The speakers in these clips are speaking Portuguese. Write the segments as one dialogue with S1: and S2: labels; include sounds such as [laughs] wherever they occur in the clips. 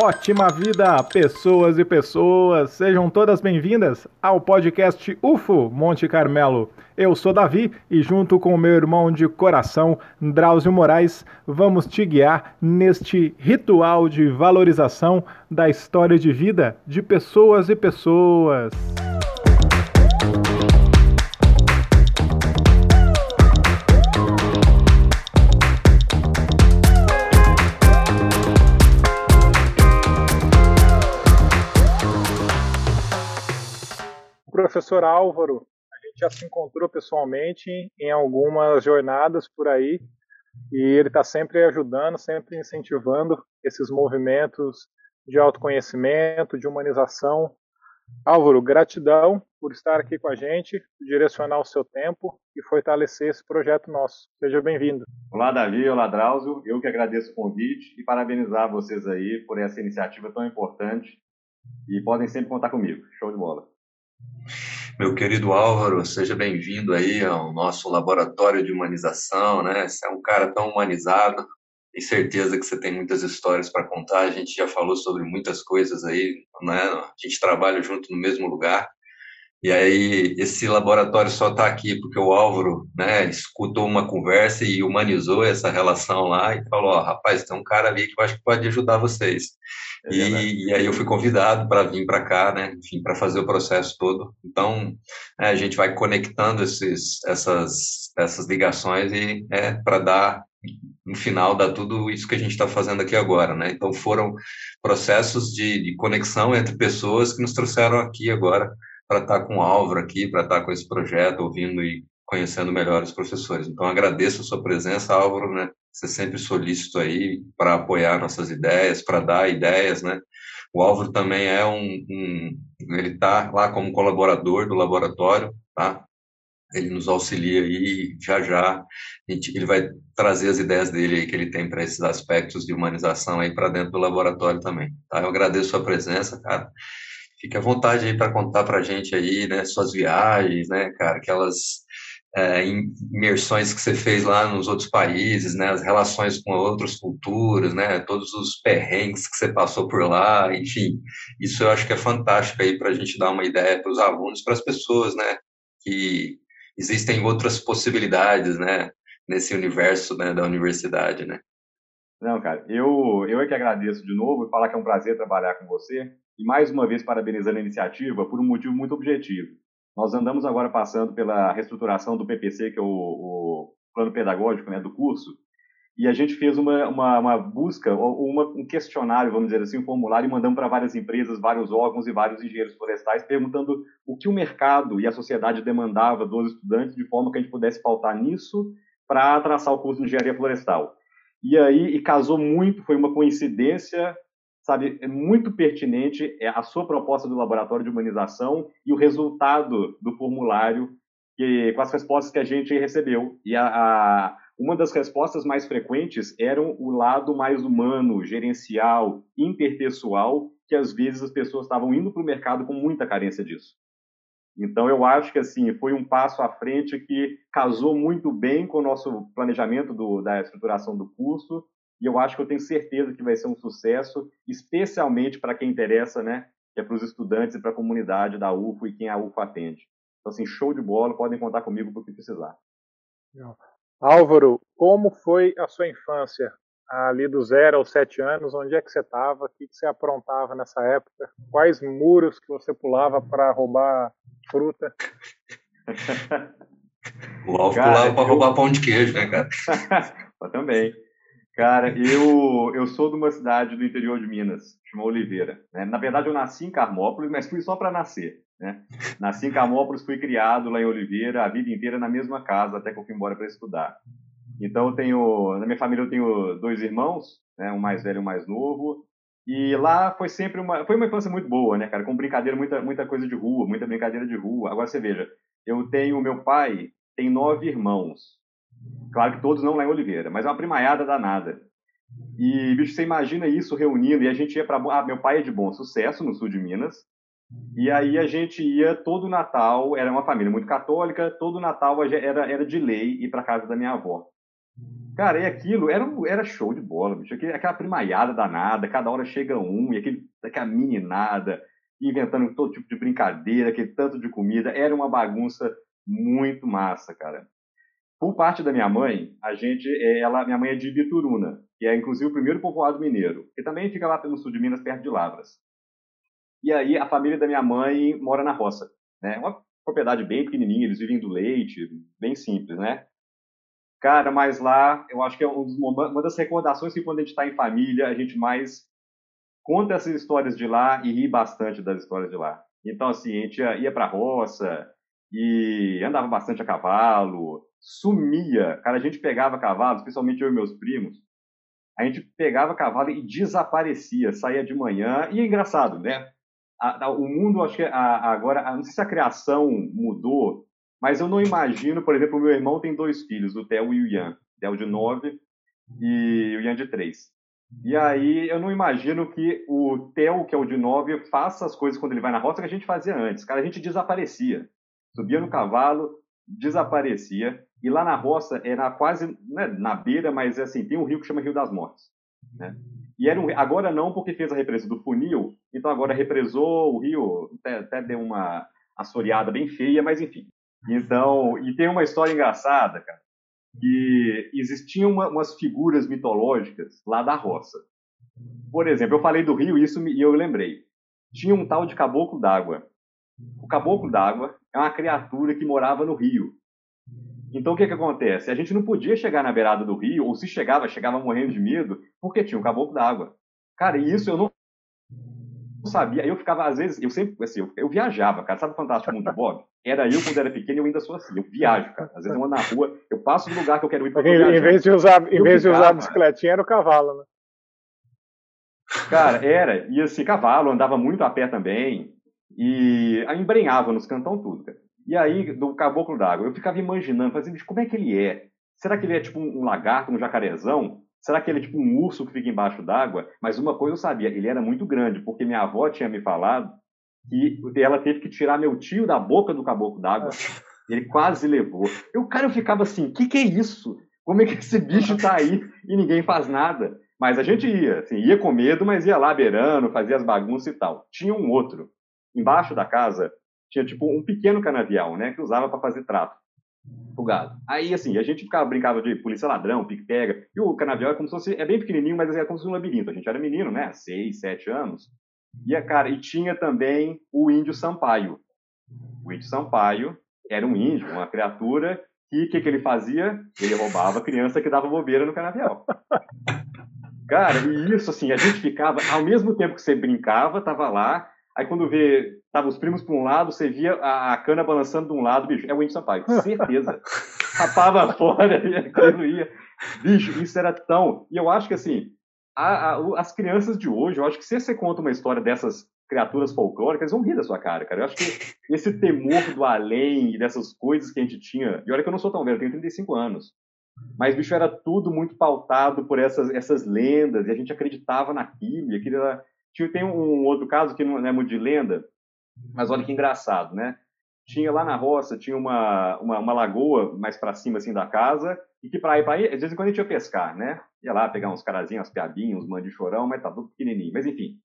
S1: Ótima vida, pessoas e pessoas! Sejam todas bem-vindas ao podcast UFO Monte Carmelo. Eu sou Davi e, junto com o meu irmão de coração, Drauzio Moraes, vamos te guiar neste ritual de valorização da história de vida de pessoas e pessoas. Professor Álvaro, a gente já se encontrou pessoalmente em algumas jornadas por aí e ele está sempre ajudando, sempre incentivando esses movimentos de autoconhecimento, de humanização. Álvaro, gratidão por estar aqui com a gente, direcionar o seu tempo e fortalecer esse projeto nosso. Seja bem-vindo.
S2: Olá, Davi. Olá, Drauzio. Eu que agradeço o convite e parabenizar vocês aí por essa iniciativa tão importante. E podem sempre contar comigo. Show de bola.
S3: Meu querido Álvaro, seja bem-vindo aí ao nosso laboratório de humanização, né? Você é um cara tão humanizado, tenho certeza que você tem muitas histórias para contar. A gente já falou sobre muitas coisas aí, né? A gente trabalha junto no mesmo lugar. E aí, esse laboratório só está aqui porque o Álvaro né, escutou uma conversa e humanizou essa relação lá e falou: oh, rapaz, tem um cara ali que eu acho que pode ajudar vocês. É e, e, aí eu fui convidado para vir para cá, né, enfim, para fazer o processo todo. Então, é, a gente vai conectando esses, essas, essas ligações e é para dar no final dá tudo isso que a gente está fazendo aqui agora, né? Então foram processos de, de conexão entre pessoas que nos trouxeram aqui agora para estar tá com o Álvaro aqui, para estar tá com esse projeto, ouvindo e conhecendo melhor os professores. Então, agradeço a sua presença, Álvaro, né? Você é sempre solícito aí para apoiar nossas ideias, para dar ideias, né? O Álvaro também é um, um ele está lá como colaborador do laboratório, tá? Ele nos auxilia aí, já já gente, ele vai trazer as ideias dele aí que ele tem para esses aspectos de humanização aí para dentro do laboratório também, tá? Eu agradeço a sua presença, cara. Fique à vontade aí para contar para a gente aí, né, suas viagens, né, cara, aquelas é, imersões que você fez lá nos outros países, né, as relações com outras culturas, né, todos os perrengues que você passou por lá, enfim, isso eu acho que é fantástico aí para a gente dar uma ideia para os alunos, para as pessoas, né, que existem outras possibilidades, né, nesse universo, né, da universidade, né.
S2: Não, cara, eu, eu é que agradeço de novo e falar que é um prazer trabalhar com você. E mais uma vez parabenizando a iniciativa por um motivo muito objetivo. Nós andamos agora passando pela reestruturação do PPC, que é o, o plano pedagógico né, do curso, e a gente fez uma, uma, uma busca, uma, um questionário, vamos dizer assim, um formulário, e mandamos para várias empresas, vários órgãos e vários engenheiros florestais, perguntando o que o mercado e a sociedade demandava dos estudantes, de forma que a gente pudesse pautar nisso para traçar o curso de engenharia florestal. E aí, e casou muito, foi uma coincidência, sabe, é muito pertinente é a sua proposta do laboratório de humanização e o resultado do formulário que, com as respostas que a gente recebeu. E a, a uma das respostas mais frequentes eram o lado mais humano, gerencial, interpessoal, que às vezes as pessoas estavam indo para o mercado com muita carência disso. Então, eu acho que assim foi um passo à frente que casou muito bem com o nosso planejamento do, da estruturação do curso, e eu acho que eu tenho certeza que vai ser um sucesso, especialmente para quem interessa, né, que é para os estudantes e para a comunidade da UFO e quem a UFO atende. Então, assim, show de bola, podem contar comigo para o que precisar.
S1: Álvaro, como foi a sua infância? ali do zero aos sete anos, onde é que você estava, o que, que você aprontava nessa época, quais muros que você pulava para roubar fruta. [laughs]
S3: O Alvo pulava para roubar pão de queijo, né, cara? [laughs]
S2: também. Cara, eu, eu sou de uma cidade do interior de Minas, chama Oliveira. Né? Na verdade, eu nasci em Carmópolis, mas fui só para nascer. Né? Nasci em Carmópolis, fui criado lá em Oliveira, a vida inteira na mesma casa, até que eu fui embora para estudar. Então, eu tenho, na minha família, eu tenho dois irmãos, né? um mais velho e um mais novo. E lá foi sempre uma, foi uma infância muito boa, né, cara? Com brincadeira, muita, muita coisa de rua, muita brincadeira de rua. Agora você veja, eu tenho, meu pai tem nove irmãos. Claro que todos não lá em Oliveira, mas é uma primaiada danada. E, bicho, você imagina isso reunindo, e a gente ia para. Ah, meu pai é de bom sucesso, no sul de Minas. E aí a gente ia todo Natal, era uma família muito católica, todo Natal era, era de lei ir para casa da minha avó. Cara, e aquilo era, era show de bola, bicho. Aquela primaiada danada, cada hora chega um, e aquele, aquela meninada, inventando todo tipo de brincadeira, aquele tanto de comida. Era uma bagunça muito massa, cara. Por parte da minha mãe, a gente, ela, minha mãe é de Bituruna, que é inclusive o primeiro povoado mineiro, que também fica lá no sul de Minas, perto de Lavras. E aí a família da minha mãe mora na roça, né? Uma propriedade bem pequenininha, eles vivem do leite, bem simples, né? Cara, mas lá eu acho que é uma das recordações que quando a gente está em família a gente mais conta essas histórias de lá e ri bastante das histórias de lá. Então assim a gente ia, ia para a roça e andava bastante a cavalo, sumia. Cara, a gente pegava cavalo, especialmente eu e meus primos, a gente pegava cavalo e desaparecia, saía de manhã. E é engraçado, né? A, a, o mundo, acho que a, agora, não sei se a criação mudou, mas eu não imagino, por exemplo, meu irmão tem dois filhos, o Theo e o Ian. O Theo de nove e o Ian de três. E aí eu não imagino que o Theo, que é o de nove, faça as coisas quando ele vai na roça que a gente fazia antes. Cara, a gente desaparecia. Subia no cavalo, desaparecia. E lá na roça era quase né, na beira, mas assim, tem um rio que chama Rio das Mortes. Né? E era um, agora não, porque fez a represa do funil, então agora represou o rio, até, até deu uma assoreada bem feia, mas enfim. Então, e tem uma história engraçada, cara, que existiam uma, umas figuras mitológicas lá da roça. Por exemplo, eu falei do rio isso e eu lembrei. Tinha um tal de caboclo d'água. O caboclo d'água é uma criatura que morava no rio. Então o que que acontece? A gente não podia chegar na beirada do rio, ou se chegava, chegava morrendo de medo, porque tinha um caboclo d'água. Cara, e isso eu não sabia. Eu ficava, às vezes, eu sempre, assim, eu, eu viajava, cara. Sabe o Fantástico Mundo Bob? Era eu quando era pequeno, eu ainda sou assim. Eu viajo, cara. Às vezes eu ando na rua, eu passo do lugar que eu quero ir
S1: para em, em vez de usar, em vez de usar a bicicletinha, era o cavalo, né?
S2: Cara, era. E assim, cavalo, andava muito a pé também. E embrenhava nos cantão tudo, cara. E aí, do caboclo d'água, eu ficava imaginando, fazendo, como é que ele é? Será que ele é tipo um lagarto, um jacarezão? Será que ele é tipo um urso que fica embaixo d'água? Mas uma coisa eu sabia, ele era muito grande, porque minha avó tinha me falado que ela teve que tirar meu tio da boca do caboclo d'água. [laughs] Ele quase levou. E o cara eu ficava assim, o que, que é isso? Como é que esse bicho tá aí e ninguém faz nada? Mas a gente ia, assim, ia com medo, mas ia lá beirando, fazia as bagunças e tal. Tinha um outro, embaixo da casa, tinha tipo um pequeno canavial, né, que usava para fazer trato o gado. Aí, assim, a gente ficava, brincava de polícia ladrão, pique-pega, e o canavial é como se fosse, é bem pequenininho, mas é como se fosse um labirinto. A gente era menino, né, seis, sete anos. E, cara, e tinha também o índio Sampaio. O índio Sampaio era um índio, uma criatura, e o que, que ele fazia? Ele roubava a criança que dava bobeira no canavial. Cara, e isso, assim, a gente ficava, ao mesmo tempo que você brincava, tava lá, Aí quando vê, tava os primos para um lado, você via a, a, cana balançando de um lado, bicho, é o Índio Sampaio, [laughs] certeza. Rapava [laughs] fora e aquilo ia. Bicho, isso era tão. E eu acho que assim, a, a, as crianças de hoje, eu acho que se você conta uma história dessas criaturas folclóricas, eles vão rir da sua cara, cara. Eu acho que esse temor do além e dessas coisas que a gente tinha. E olha que eu não sou tão velho, eu tenho 35 anos. Mas, bicho, era tudo muito pautado por essas, essas lendas, e a gente acreditava naquilo, e aquilo era tem um outro caso que não é muito de lenda, mas olha que engraçado, né? Tinha lá na roça, tinha uma, uma, uma lagoa mais para cima assim da casa, e que para ir para ir, às vezes quando a gente ia pescar, né? Ia lá pegar uns carazinhos, umas piabinhas, uns de chorão, mas tá tudo pequenininho. Mas enfim,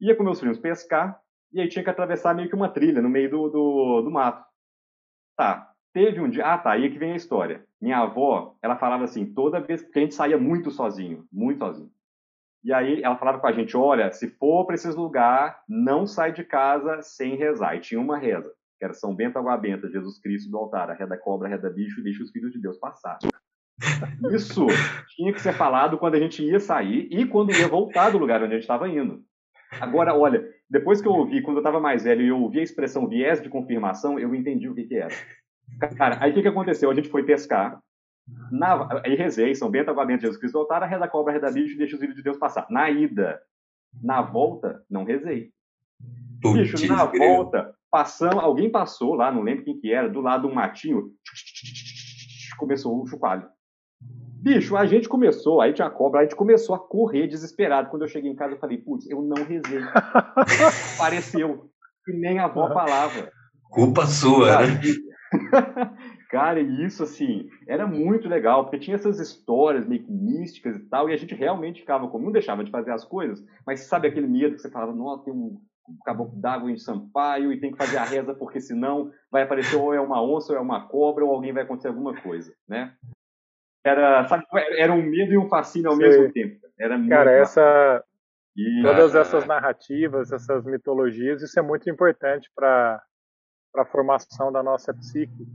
S2: ia com meus filhos pescar, e aí tinha que atravessar meio que uma trilha no meio do, do, do mato. Tá, teve um dia. Ah, tá, aí é que vem a história. Minha avó, ela falava assim, toda vez que a gente saía muito sozinho, muito sozinho. E aí ela falava com a gente, olha, se for para esses lugares, não sai de casa sem rezar. E tinha uma reza, que era São Bento Água Benta, Jesus Cristo do altar, a reda cobra, a reda bicho deixa os filhos de Deus passar. Isso tinha que ser falado quando a gente ia sair e quando ia voltar do lugar onde a gente estava indo. Agora, olha, depois que eu ouvi, quando eu estava mais velho e eu ouvi a expressão viés de confirmação, eu entendi o que, que era. Cara, aí o que, que aconteceu? A gente foi pescar, na, aí rezei, São Bento, Água Benta, Jesus Cristo voltar, a reda cobra, a reda bicho e deixa os filhos de Deus passar. Na ida, na volta, não rezei. Bicho, na volta, passando, alguém passou lá, não lembro quem que era, do lado de um matinho, começou o chocalho. Bicho, a gente começou, aí tinha a cobra, a gente começou a correr desesperado. Quando eu cheguei em casa, eu falei, putz, eu não rezei. [laughs] Pareceu que nem a avó falava.
S3: Culpa sua, né? [laughs]
S2: Cara, isso, assim, era muito legal, porque tinha essas histórias meio que místicas e tal, e a gente realmente ficava como, não deixava de fazer as coisas, mas sabe aquele medo que você falava, nossa, tem um caboclo d'água em Sampaio e tem que fazer a reza porque senão vai aparecer ou é uma onça ou é uma cobra ou alguém vai acontecer alguma coisa, né? Era, sabe, era um medo e um fascínio ao Sei. mesmo tempo. Era
S1: Cara, essa, e, todas essas narrativas, essas mitologias, isso é muito importante para a formação da nossa psique.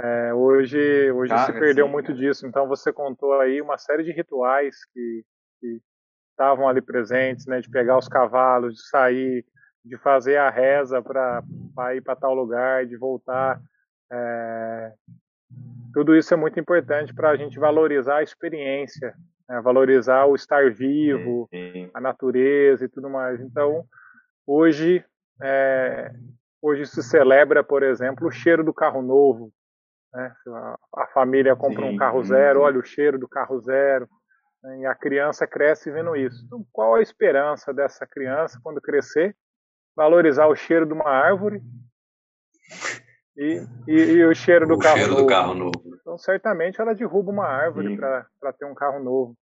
S1: É, hoje hoje se perdeu sim, muito disso. Então você contou aí uma série de rituais que, estavam ali presentes, né, de pegar os cavalos, de sair, de fazer a reza para ir para tal lugar, de voltar. É, tudo isso é muito importante para a gente valorizar a experiência, né, valorizar o estar vivo, a natureza e tudo mais. Então, hoje, é, hoje se celebra, por exemplo, o cheiro do carro novo. Né? A família compra um carro zero, olha o cheiro do carro zero. Né, e a criança cresce vendo isso. Então, qual a esperança dessa criança quando crescer? Valorizar o cheiro de uma árvore e, e, e o cheiro do
S3: o
S1: carro
S3: cheiro
S1: novo.
S3: do carro novo.
S1: Então, certamente ela derruba uma árvore para ter um carro novo.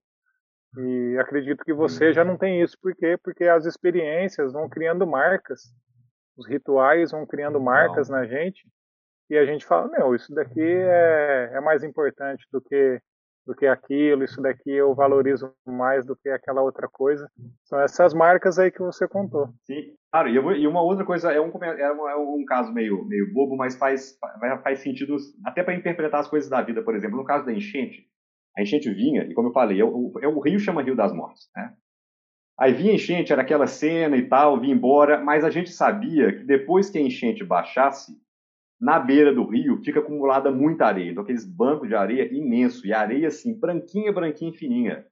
S1: E acredito que você já não tem isso. Por quê? Porque as experiências vão criando marcas. Os rituais vão criando marcas não. na gente. E a gente fala, meu, isso daqui é, é mais importante do que do que aquilo, isso daqui eu valorizo mais do que aquela outra coisa. São essas marcas aí que você contou.
S2: Sim, claro, e, uma outra coisa, é um, é um, é um caso meio, meio bobo, mas faz, faz sentido até para interpretar as coisas da vida, por exemplo, no caso da enchente, a enchente vinha, e como eu falei, é o, é o rio chama Rio das Mortes, né? Aí vinha enchente, era aquela cena e tal, vinha embora, mas a gente sabia que depois que a enchente baixasse, na beira do rio fica acumulada muita areia, então aqueles bancos de areia imenso, e areia assim, branquinha, branquinha, fininha.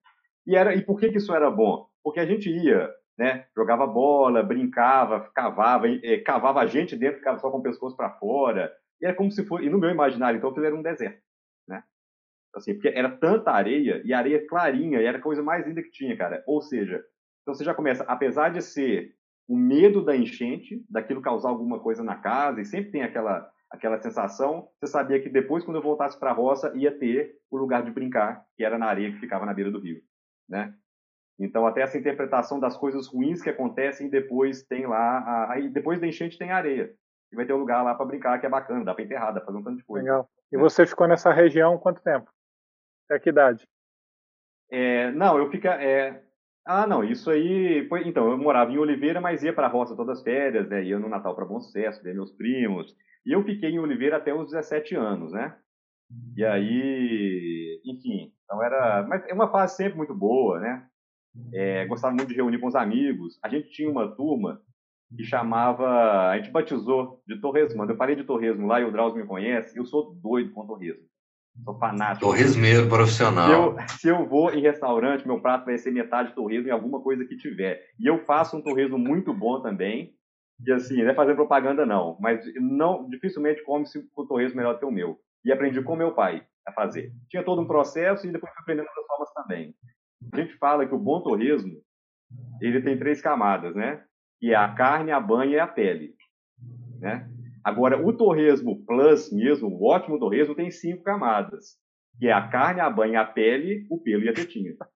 S2: E, era, e por que, que isso era bom? Porque a gente ia, né, jogava bola, brincava, cavava, é, cavava a gente dentro, ficava só com o pescoço para fora, e era como se fosse, e no meu imaginário, então, aquilo era um deserto, né? Assim, porque era tanta areia, e areia clarinha, e era a coisa mais linda que tinha, cara. Ou seja, então você já começa, apesar de ser o medo da enchente, daquilo causar alguma coisa na casa, e sempre tem aquela aquela sensação, você sabia que depois, quando eu voltasse para a roça, ia ter o lugar de brincar, que era na areia que ficava na beira do rio, né? Então, até essa interpretação das coisas ruins que acontecem, depois tem lá, aí depois da enchente tem areia, e vai ter um lugar lá para brincar que é bacana, dá para enterrar, dá para fazer um tanto de coisa.
S1: Legal. E você ficou nessa região quanto tempo? Até que idade?
S2: É, não, eu fica, é, ah, não, isso aí. Foi, então, eu morava em Oliveira, mas ia para a roça todas as férias, né? Ia no Natal para Bom Sucesso, ver meus primos. E eu fiquei em Oliveira até os 17 anos, né? E aí, enfim, então era. Mas é uma fase sempre muito boa, né? É, gostava muito de reunir com os amigos. A gente tinha uma turma que chamava. A gente batizou de torresmo. Eu parei de torresmo lá e o Drauzio me conhece. Eu sou doido com torresmo. Sou fanático.
S3: Torresmeiro profissional.
S2: Se eu, se eu, vou em restaurante, meu prato vai ser metade torresmo em alguma coisa que tiver. E eu faço um torresmo muito bom também. E assim, não é fazer propaganda não, mas não dificilmente come-se o torresmo melhor que o meu. E aprendi com meu pai a fazer. Tinha todo um processo e depois fui aprendendo outras formas também. A gente fala que o bom torresmo, ele tem três camadas, né? Que é a carne, a banha e a pele, né? Agora, o torresmo plus mesmo, o ótimo torresmo, tem cinco camadas. Que é a carne, a banha, a pele, o pelo e a tetinha. [laughs]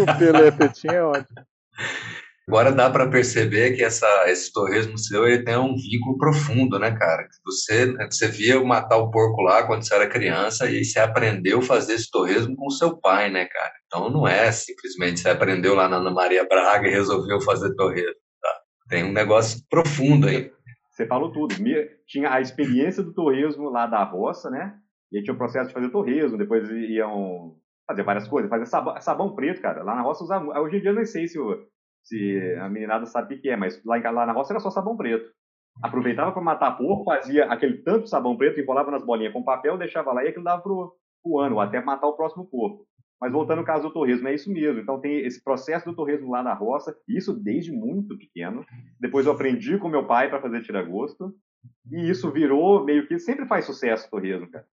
S1: o pelo e a tetinha é ótimo. [laughs]
S3: Agora dá para perceber que essa, esse torresmo seu ele tem um vínculo profundo, né, cara? Você, você via matar o porco lá quando você era criança e você aprendeu a fazer esse torresmo com o seu pai, né, cara? Então não é simplesmente você aprendeu lá na Ana Maria Braga e resolveu fazer torresmo. Tá? Tem um negócio profundo aí.
S2: Você falou tudo. Tinha a experiência do torresmo lá da roça, né? E aí tinha o processo de fazer torresmo, depois iam fazer várias coisas, fazer sabão, sabão preto, cara. Lá na roça usava. Hoje em dia eu não sei se, se a meninada sabe o que é, mas lá, lá na roça era só sabão preto. Aproveitava para matar porco, fazia aquele tanto sabão preto, enrolava nas bolinhas com papel, deixava lá e aquilo dava pro, pro ano, até matar o próximo porco. Mas voltando ao caso do torresmo, é isso mesmo. Então tem esse processo do torresmo lá na roça, isso desde muito pequeno. Depois eu aprendi com meu pai para fazer tiragosto. E isso virou meio que sempre faz sucesso o torresmo, cara.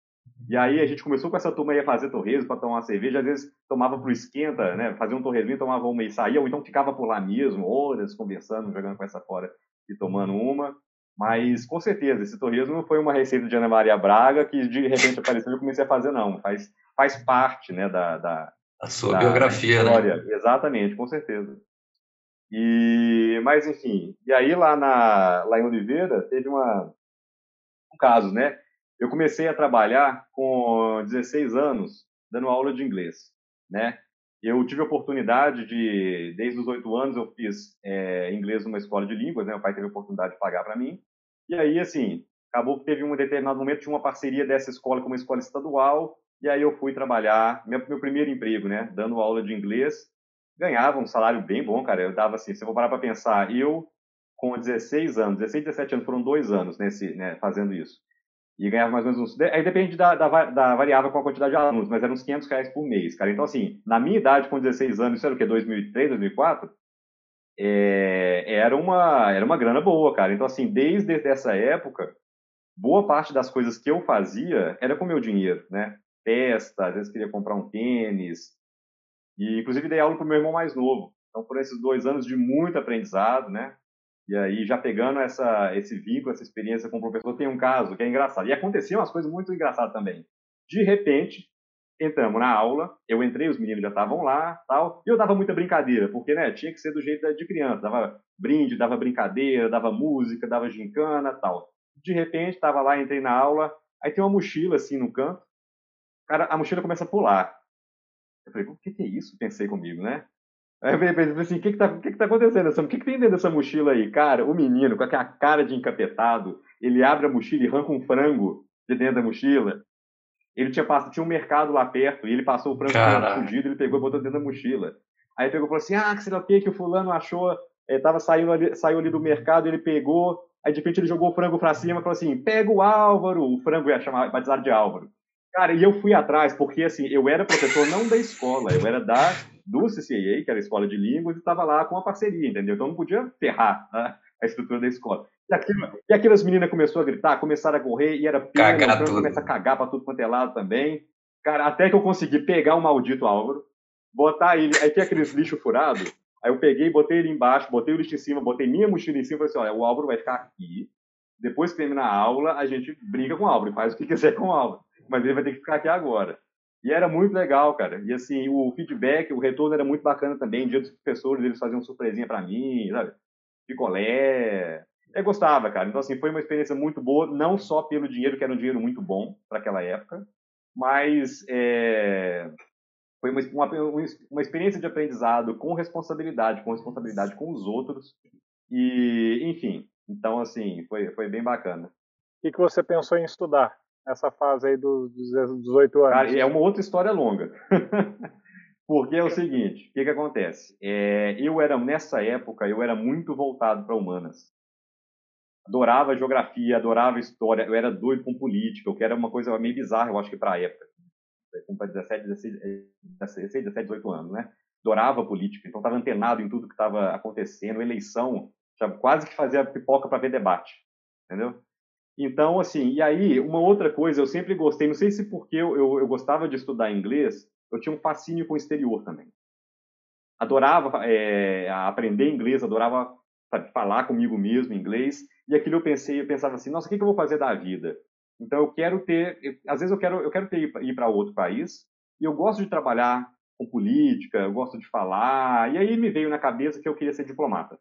S2: E aí a gente começou com essa turma aí a fazer torresmo para tomar uma cerveja, às vezes tomava pro esquenta, né? Fazia um torresminho, tomava uma e saía, ou então ficava por lá mesmo, horas conversando, jogando com essa fora e tomando uma. Mas, com certeza, esse torresmo não foi uma receita de Ana Maria Braga que de repente apareceu e eu comecei a fazer, não. Faz, faz parte né, da, da,
S3: a sua da, biografia, da
S2: né? Exatamente, com certeza. E, mas, enfim, e aí lá, na, lá em Oliveira teve uma, um caso, né? Eu comecei a trabalhar com 16 anos, dando aula de inglês, né? Eu tive a oportunidade de, desde os oito anos, eu fiz é, inglês numa escola de línguas, né? Meu pai teve a oportunidade de pagar para mim. E aí, assim, acabou que teve um determinado momento, tinha uma parceria dessa escola com uma escola estadual, e aí eu fui trabalhar, meu, meu primeiro emprego, né? Dando aula de inglês. Ganhava um salário bem bom, cara. Eu dava assim, se eu vou parar para pensar, eu com 16 anos, 16, 17 anos, foram dois anos nesse, né, fazendo isso e ganhava mais ou menos uns. Aí depende da, da, da, variável com a quantidade de alunos, mas eram uns 500 reais por mês, cara. Então, assim, na minha idade, com 16 anos, isso era o quê? 2003, 2004? É, era, uma, era uma grana boa, cara. Então, assim, desde essa época, boa parte das coisas que eu fazia era com meu dinheiro, né? Festa, às vezes queria comprar um tênis. E, inclusive, dei aula pro meu irmão mais novo. Então, foram esses dois anos de muito aprendizado, né? E aí, já pegando essa, esse vínculo, essa experiência com o professor, tem um caso que é engraçado. E aconteciam umas coisas muito engraçadas também. De repente, entramos na aula, eu entrei, os meninos já estavam lá, tal, e eu dava muita brincadeira, porque, né, tinha que ser do jeito de criança, dava brinde, dava brincadeira, dava música, dava gincana, tal. De repente, estava lá, entrei na aula, aí tem uma mochila assim no canto, cara, a mochila começa a pular. Eu falei, o que, que é isso? Pensei comigo, né? Aí eu falei assim, o que que tá, que que tá acontecendo? O que que tem dentro dessa mochila aí? Cara, o menino, com aquela cara de encapetado, ele abre a mochila e arranca um frango de dentro da mochila. Ele tinha passado, tinha um mercado lá perto, e ele passou o frango fugido, ele pegou e botou dentro da mochila. Aí pegou e falou assim, ah, que sei lá o que, que o fulano achou, é, tava saindo ali, saiu ali do mercado, ele pegou, aí de repente ele jogou o frango pra cima e falou assim, pega o Álvaro, o frango ia chamar, batizado de Álvaro. Cara, e eu fui atrás, porque assim, eu era professor não da escola, eu era da do CCAA, que era a escola de línguas, e estava lá com a parceria, entendeu? Então não podia ferrar né, a estrutura da escola. E, aquilo, e aquelas meninas começaram a gritar, começaram a correr, e era pena, então começa a cagar para tudo quanto é lado também. Cara, até que eu consegui pegar o maldito Álvaro, botar ele, aí tem aqueles lixo furado, aí eu peguei, botei ele embaixo, botei o lixo em cima, botei minha mochila em cima, e falei assim, olha, o Álvaro vai ficar aqui, depois que terminar a aula, a gente brinca com o Álvaro, faz o que quiser com o Álvaro mas ele vai ter que ficar aqui agora. E era muito legal, cara. E assim, o feedback, o retorno era muito bacana também. Dia dos professores, eles faziam surpresinha para mim, sabe? Picolé. Eu gostava, cara. Então, assim, foi uma experiência muito boa, não só pelo dinheiro, que era um dinheiro muito bom para aquela época, mas é... foi uma, uma, uma experiência de aprendizado com responsabilidade, com responsabilidade com os outros. E, enfim, então, assim, foi, foi bem bacana. O
S1: que, que você pensou em estudar? Essa fase aí dos 18 anos? Cara,
S2: é uma outra história longa. [laughs] Porque é o seguinte, o que, que acontece? É, eu era, nessa época, eu era muito voltado para humanas. Adorava geografia, adorava história, eu era doido com política, o que era uma coisa meio bizarra, eu acho que para a época. Com 17, 16, 16, 17, 18 anos, né? Adorava política, então estava antenado em tudo que estava acontecendo, eleição, quase que fazia pipoca para ver debate, entendeu? Então, assim, e aí, uma outra coisa, eu sempre gostei, não sei se porque eu, eu, eu gostava de estudar inglês, eu tinha um fascínio com o exterior também. Adorava é, aprender inglês, adorava sabe, falar comigo mesmo inglês, e aquilo eu pensei, eu pensava assim, nossa, o que, que eu vou fazer da vida? Então, eu quero ter, eu, às vezes eu quero, eu quero ter, ir para outro país, e eu gosto de trabalhar com política, eu gosto de falar, e aí me veio na cabeça que eu queria ser diplomata.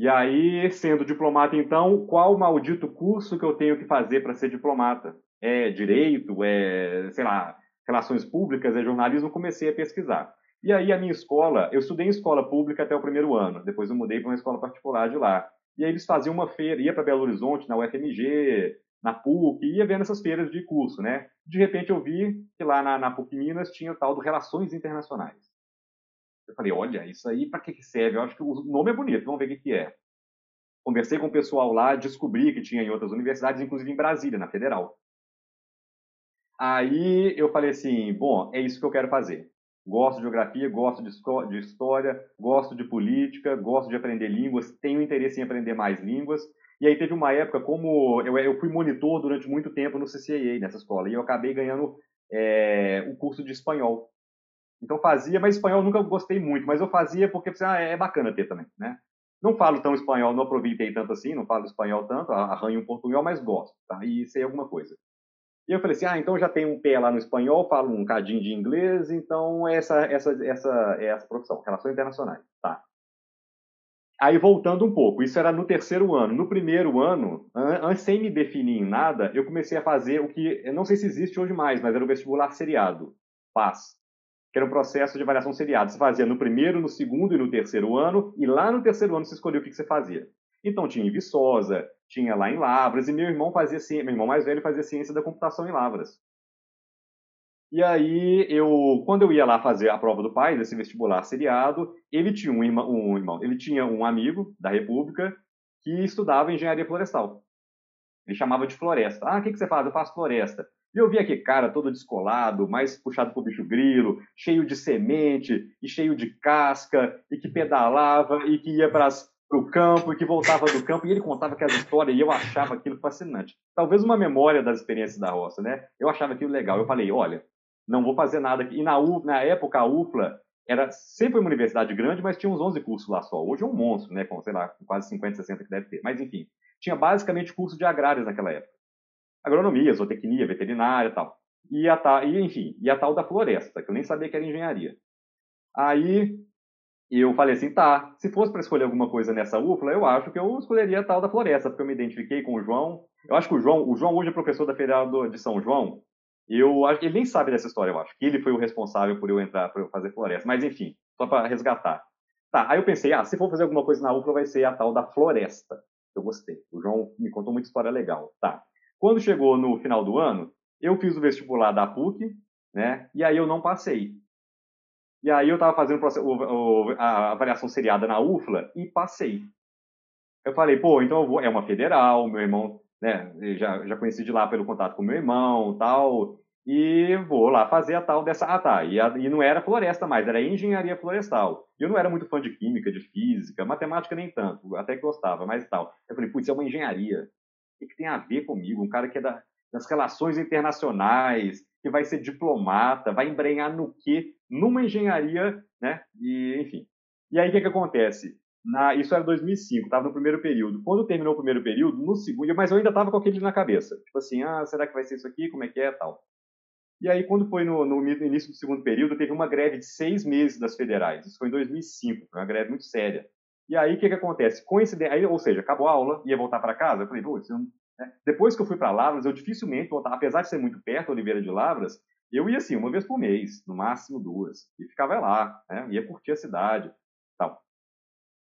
S2: E aí, sendo diplomata, então, qual maldito curso que eu tenho que fazer para ser diplomata? É direito? É, sei lá, relações públicas? É jornalismo? Comecei a pesquisar. E aí, a minha escola, eu estudei em escola pública até o primeiro ano, depois eu mudei para uma escola particular de lá. E aí, eles faziam uma feira, ia para Belo Horizonte, na UFMG, na PUC, ia vendo essas feiras de curso, né? De repente, eu vi que lá na, na PUC Minas tinha o tal do Relações Internacionais. Eu falei, olha, isso aí para que, que serve? Eu acho que o nome é bonito, vamos ver o que, que é. Conversei com o pessoal lá, descobri que tinha em outras universidades, inclusive em Brasília, na Federal. Aí eu falei assim, bom, é isso que eu quero fazer. Gosto de geografia, gosto de, história, gosto de política, gosto de aprender línguas, tenho interesse em aprender mais línguas. E aí teve uma época, como eu, fui monitor durante muito tempo no CCAA, nessa escola, e eu acabei ganhando é, o curso de espanhol. Então fazia, mas espanhol nunca gostei muito, mas eu fazia porque ah, é bacana ter também, né? Não falo tão espanhol, não aproveitei tanto assim, não falo espanhol tanto, arranho um portunhol, mas gosto, tá? E sei alguma coisa. E eu falei assim, ah, então já tenho um pé lá no espanhol, falo um cadinho de inglês, então essa, essa, essa é essa profissão, relações internacionais, tá? Aí voltando um pouco, isso era no terceiro ano. No primeiro ano, sem me definir em nada, eu comecei a fazer o que, não sei se existe hoje mais, mas era o vestibular seriado, PAS, que era um processo de avaliação seriada. Você fazia no primeiro, no segundo e no terceiro ano, e lá no terceiro ano você escolhia o que, que você fazia. Então tinha em Viçosa, tinha lá em Lavras, e meu irmão fazia meu irmão mais velho fazia ciência da computação em Lavras. E aí, eu, quando eu ia lá fazer a prova do pai, desse vestibular seriado, ele tinha um irmão, um irmão, ele tinha um amigo da República que estudava engenharia florestal. Ele chamava de floresta. Ah, o que, que você faz? Eu faço floresta. E eu vi aquele cara todo descolado, mais puxado pro bicho grilo, cheio de semente e cheio de casca, e que pedalava e que ia para o campo e que voltava do campo, e ele contava aquela história e eu achava aquilo fascinante. Talvez uma memória das experiências da roça, né? Eu achava aquilo legal. Eu falei, olha, não vou fazer nada aqui. E na, na época, a UFLA era sempre uma universidade grande, mas tinha uns 11 cursos lá só. Hoje é um monstro, né? Com, sei lá, quase 50, 60 que deve ter. Mas, enfim, tinha basicamente curso de agrárias naquela época. Agronomia, zootecnia, veterinária tal. E, a tal, e, enfim, e a tal da floresta, que eu nem sabia que era engenharia. Aí eu falei assim, tá, se fosse para escolher alguma coisa nessa UFLA, eu acho que eu escolheria a tal da floresta, porque eu me identifiquei com o João. Eu acho que o João, o João hoje é professor da Federal de São João, eu acho que ele nem sabe dessa história, eu acho. Que ele foi o responsável por eu entrar, por eu fazer floresta. Mas enfim, só para resgatar. Tá, aí eu pensei, ah, se for fazer alguma coisa na UFLA vai ser a tal da floresta. Eu gostei. O João me contou muita história legal. Tá. Quando chegou no final do ano, eu fiz o vestibular da PUC, né? E aí eu não passei. E aí eu estava fazendo a avaliação seriada na UFLA e passei. Eu falei, pô, então eu vou. É uma federal, meu irmão né? Já, já conheci de lá pelo contato com meu irmão tal. E vou lá fazer a tal dessa. Ah, tá. E, a, e não era floresta mais, era engenharia florestal. Eu não era muito fã de química, de física, matemática nem tanto, até que gostava, mas tal. Eu falei, putz, é uma engenharia. O que tem a ver comigo? Um cara que é da, das relações internacionais, que vai ser diplomata, vai embrenhar no quê? Numa engenharia, né? E, enfim. E aí o que, que acontece? Na, isso era 2005, estava no primeiro período. Quando terminou o primeiro período, no segundo, mas eu ainda estava com aquele na cabeça. Tipo assim, ah, será que vai ser isso aqui? Como é que é? Tal. E aí, quando foi no, no, início do segundo período, teve uma greve de seis meses das federais. Isso foi em 2005, foi uma greve muito séria. E aí, o que, que acontece? Coincidência, aí, ou seja, acabou a aula, ia voltar para casa. Eu falei, pô, né? depois que eu fui para Lavras, eu dificilmente voltava, apesar de ser muito perto, Oliveira de Lavras, eu ia assim, uma vez por mês, no máximo duas, e ficava lá, né? ia curtir a cidade, tal.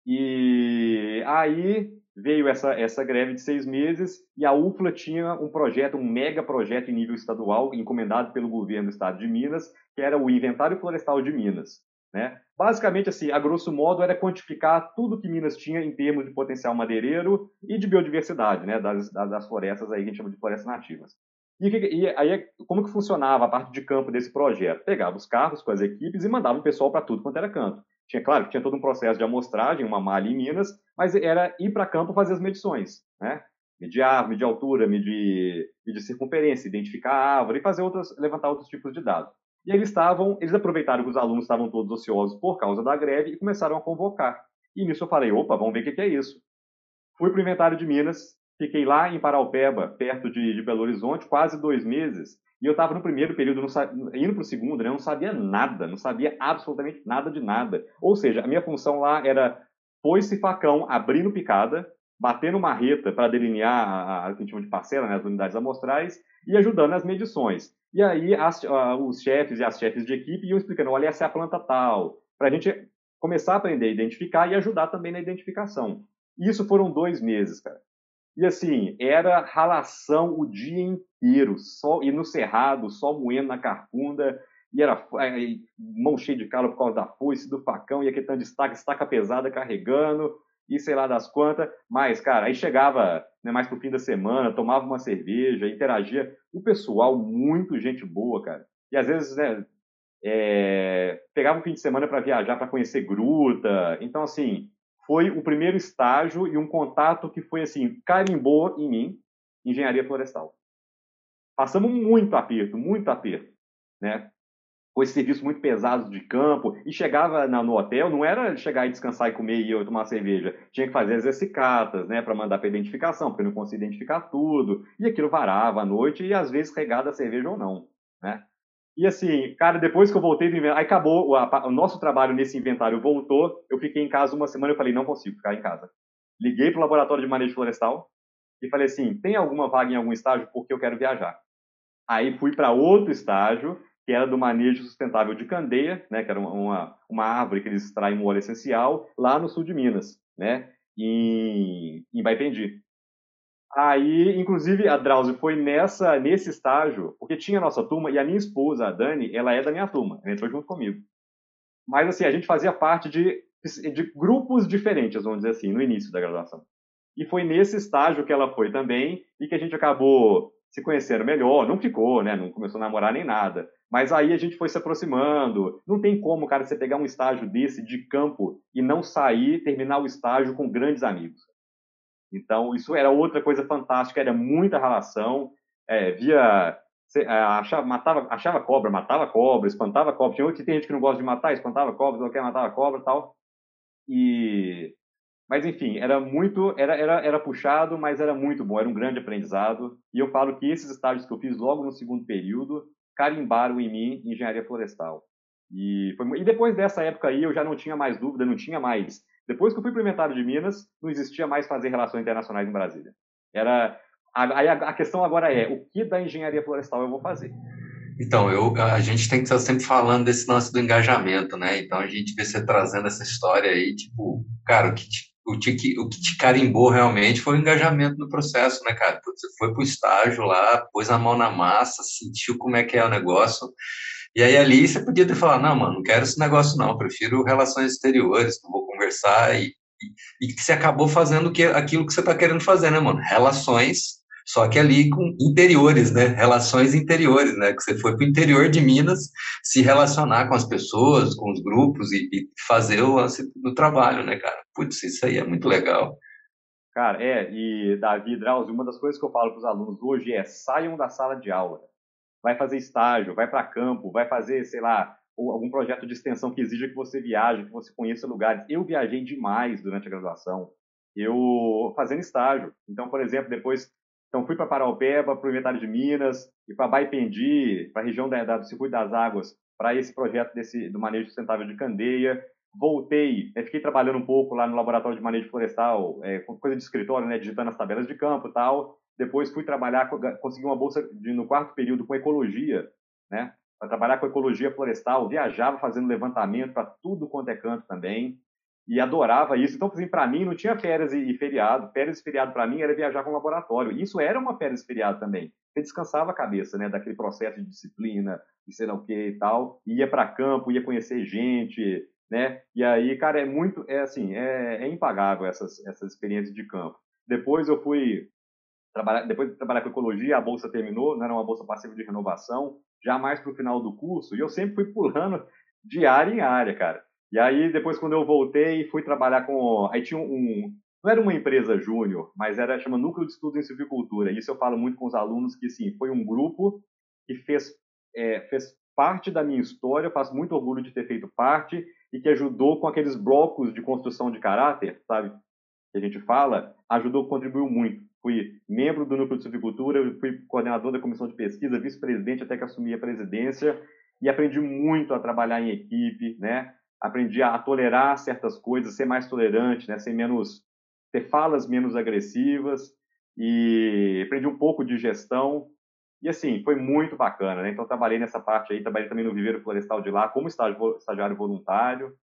S2: E aí veio essa, essa greve de seis meses e a UFLA tinha um projeto, um mega projeto em nível estadual, encomendado pelo governo do estado de Minas, que era o Inventário Florestal de Minas. Né? Basicamente, assim, a grosso modo, era quantificar tudo que Minas tinha em termos de potencial madeireiro e de biodiversidade, né? das, das florestas aí que a gente chama de florestas nativas. E, e aí, como que funcionava a parte de campo desse projeto? Pegava os carros com as equipes e mandava o pessoal para tudo quanto era canto. Tinha, claro, tinha todo um processo de amostragem, uma malha em Minas, mas era ir para campo fazer as medições, né? Medir árvore, medir altura, medir, medir circunferência, identificar a árvore e fazer outros, levantar outros tipos de dados. E eles estavam, eles aproveitaram que os alunos estavam todos ociosos por causa da greve e começaram a convocar. E nisso eu falei, opa, vamos ver o que é isso. Fui para o inventário de Minas, fiquei lá em Paraupeba, perto de, de Belo Horizonte, quase dois meses, e eu estava no primeiro período, indo para o segundo, né, eu não sabia nada, não sabia absolutamente nada de nada. Ou seja, a minha função lá era foice facão abrindo picada, batendo marreta para delinear a, a, que a gente chama de parcela, né, as unidades amostrais, e ajudando nas medições. E aí as, os chefes e as chefes de equipe iam explicando, olha, essa é a planta tal, para a gente começar a aprender a identificar e ajudar também na identificação. Isso foram dois meses, cara. E assim, era ralação o dia inteiro, só e no cerrado, só moendo na carcunda, e era mão cheia de calo por causa da foice, do facão, e aquele tanto de estaca, estaca pesada carregando, e sei lá das quantas. Mas, cara, aí chegava né, mais pro fim da semana, tomava uma cerveja, interagia. O pessoal, muito gente boa, cara. E às vezes, né, é, pegava um fim de semana para viajar, para conhecer gruta. Então, assim, foi o primeiro estágio e um contato que foi assim, carimbou em mim, engenharia florestal. Passamos muito aperto, muito aperto, né? Com esse serviço muito pesado de campo, e chegava na, no hotel, não era chegar e descansar e comer e eu tomar cerveja, tinha que fazer as exercicatas, né, para mandar para identificação, porque eu não conseguia identificar tudo, e aquilo varava à noite, e às vezes regada a cerveja ou não, né. E assim, cara, depois que eu voltei do inventário, aí acabou, o, a, o nosso trabalho nesse inventário voltou, eu fiquei em casa uma semana, eu falei, não consigo ficar em casa. Liguei para o laboratório de manejo florestal, e falei assim, tem alguma vaga em algum estágio? Porque eu quero viajar. Aí fui para outro estágio, que era do manejo sustentável de candeia, né, que era uma, uma árvore que eles extraem um óleo essencial, lá no sul de Minas, né, em, em Baipendi. Aí, inclusive, a Drauzio foi nessa, nesse estágio, porque tinha a nossa turma, e a minha esposa, a Dani, ela é da minha turma, ela entrou junto comigo. Mas, assim, a gente fazia parte de, de grupos diferentes, vamos dizer assim, no início da graduação. E foi nesse estágio que ela foi também, e que a gente acabou se conhecendo melhor, não ficou, né, não começou a namorar nem nada. Mas aí a gente foi se aproximando. Não tem como, cara, você pegar um estágio desse de campo e não sair, terminar o estágio com grandes amigos. Então, isso era outra coisa fantástica, era muita relação. É, via. É, achava, matava, achava cobra, matava cobra, espantava cobra. Tinha outro, tem gente que não gosta de matar, espantava cobra, não quer matava cobra tal. E. Mas enfim, era muito, era, era, era puxado, mas era muito bom, era um grande aprendizado. E eu falo que esses estágios que eu fiz logo no segundo período carimbaram em mim engenharia florestal. E, foi, e depois dessa época aí eu já não tinha mais dúvida, não tinha mais. Depois que eu fui para o inventário de Minas, não existia mais fazer relações internacionais em Brasília. Era Aí a, a, questão agora é, o que da engenharia florestal eu vou fazer?
S3: Então, eu, a gente tem que estar sempre falando desse lance do engajamento, né? Então, a gente vê você trazendo essa história aí, tipo, cara, o que o, te, o que te carimbou realmente foi o engajamento no processo, né, cara? Você foi pro estágio lá, pôs a mão na massa, sentiu como é que é o negócio, e aí ali você podia ter falado, não, mano, não quero esse negócio não, prefiro relações exteriores, não vou conversar, e, e, e que você acabou fazendo que, aquilo que você está querendo fazer, né, mano? Relações só que ali com interiores, né? Relações interiores, né? Que você foi para o interior de Minas se relacionar com as pessoas, com os grupos e, e fazer o do trabalho, né, cara? Putz, isso aí é muito legal.
S2: Cara, é, e Davi Drauzio, uma das coisas que eu falo para os alunos hoje é saiam da sala de aula. Vai fazer estágio, vai para campo, vai fazer, sei lá, algum projeto de extensão que exija que você viaje, que você conheça lugares. Eu viajei demais durante a graduação. Eu fazendo estágio. Então, por exemplo, depois então, fui para Paraupeba, para o Inventário de Minas, e para Baipendi, para a região da, da, do Circuito das Águas, para esse projeto desse, do manejo sustentável de candeia. Voltei, né, fiquei trabalhando um pouco lá no laboratório de manejo florestal, é, coisa de escritório, né, digitando as tabelas de campo e tal. Depois fui trabalhar, consegui uma bolsa de, no quarto período com ecologia, né, para trabalhar com ecologia florestal. Viajava fazendo levantamento para tudo quanto é canto também e adorava isso. Então, assim, para mim, não tinha férias e feriado. Férias e feriado para mim era viajar com o laboratório. Isso era uma férias e feriado também. Você descansava a cabeça, né, daquele processo de disciplina, de sei lá o que e tal. Ia para campo, ia conhecer gente, né? E aí, cara, é muito, é assim, é, é impagável essas, essas experiências de campo. Depois eu fui trabalhar, depois de trabalhar com ecologia, a bolsa terminou, não era uma bolsa passiva de renovação, já mais para o final do curso, e eu sempre fui pulando de área em área, cara. E aí, depois, quando eu voltei, fui trabalhar com. Aí tinha um. Não era uma empresa júnior, mas era chama Núcleo de Estudo em Silvicultura. Isso eu falo muito com os alunos, que sim, foi um grupo que fez, é, fez parte da minha história, eu faço muito orgulho de ter feito parte, e que ajudou com aqueles blocos de construção de caráter, sabe? Que a gente fala, ajudou, contribuiu muito. Fui membro do Núcleo de Silvicultura, fui coordenador da comissão de pesquisa, vice-presidente até que assumi a presidência, e aprendi muito a trabalhar em equipe, né? Aprendi a tolerar certas coisas, ser mais tolerante, né? ser menos, ter falas menos agressivas e aprendi um pouco de gestão e assim foi muito bacana, né? Então trabalhei nessa parte aí, trabalhei também no viveiro florestal de lá como estagiário voluntário.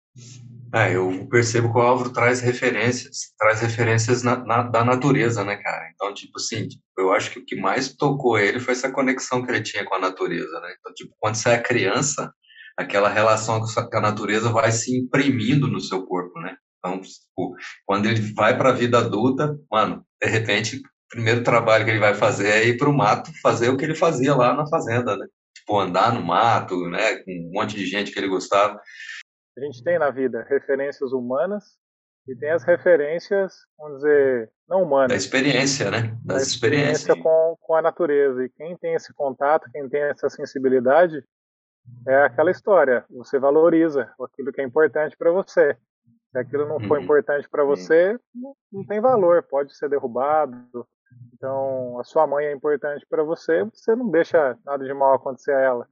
S3: É, eu percebo que o Álvaro traz referências, traz referências na, na, da natureza, né, cara? Então, tipo assim, eu acho que o que mais tocou ele foi essa conexão que ele tinha com a natureza, né? Então, tipo, quando você é criança, aquela relação com a natureza vai se imprimindo no seu corpo, né? Então, tipo, quando ele vai para a vida adulta, mano, de repente, o primeiro trabalho que ele vai fazer é ir para o mato fazer o que ele fazia lá na fazenda, né? Tipo, andar no mato, né? Com um monte de gente que ele gostava.
S1: A gente tem na vida referências humanas e tem as referências, vamos dizer, não humanas.
S3: Da experiência, né? Das
S1: da experiência com, com a natureza. E quem tem esse contato, quem tem essa sensibilidade, é aquela história, você valoriza aquilo que é importante para você. Se aquilo não for uhum. importante para você, não, não tem valor, pode ser derrubado. Então, a sua mãe é importante para você, você não deixa nada de mal acontecer a ela.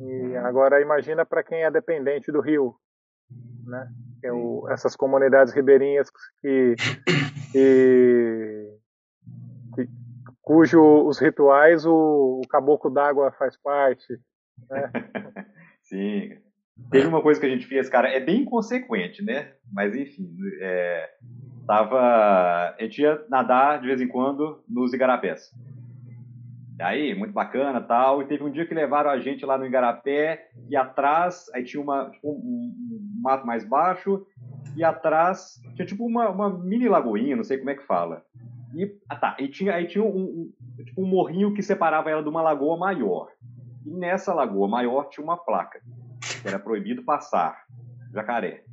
S1: E agora imagina para quem é dependente do rio, né? É o, essas comunidades ribeirinhas que, que, que cujo os rituais o, o caboclo d'água faz parte. Né? [laughs]
S2: Sim. Teve uma coisa que a gente fez, cara, é bem inconsequente, né? Mas enfim, é, tava, a gente ia nadar de vez em quando nos igarapés. Aí, muito bacana tal. E teve um dia que levaram a gente lá no Igarapé e atrás, aí tinha uma, tipo, um, um, mato mais baixo e atrás tinha tipo uma, uma mini lagoinha, não sei como é que fala. E, ah, tá, e tinha, aí tinha um, um, tipo um morrinho que separava ela de uma lagoa maior. E nessa lagoa maior tinha uma placa que era proibido passar jacaré.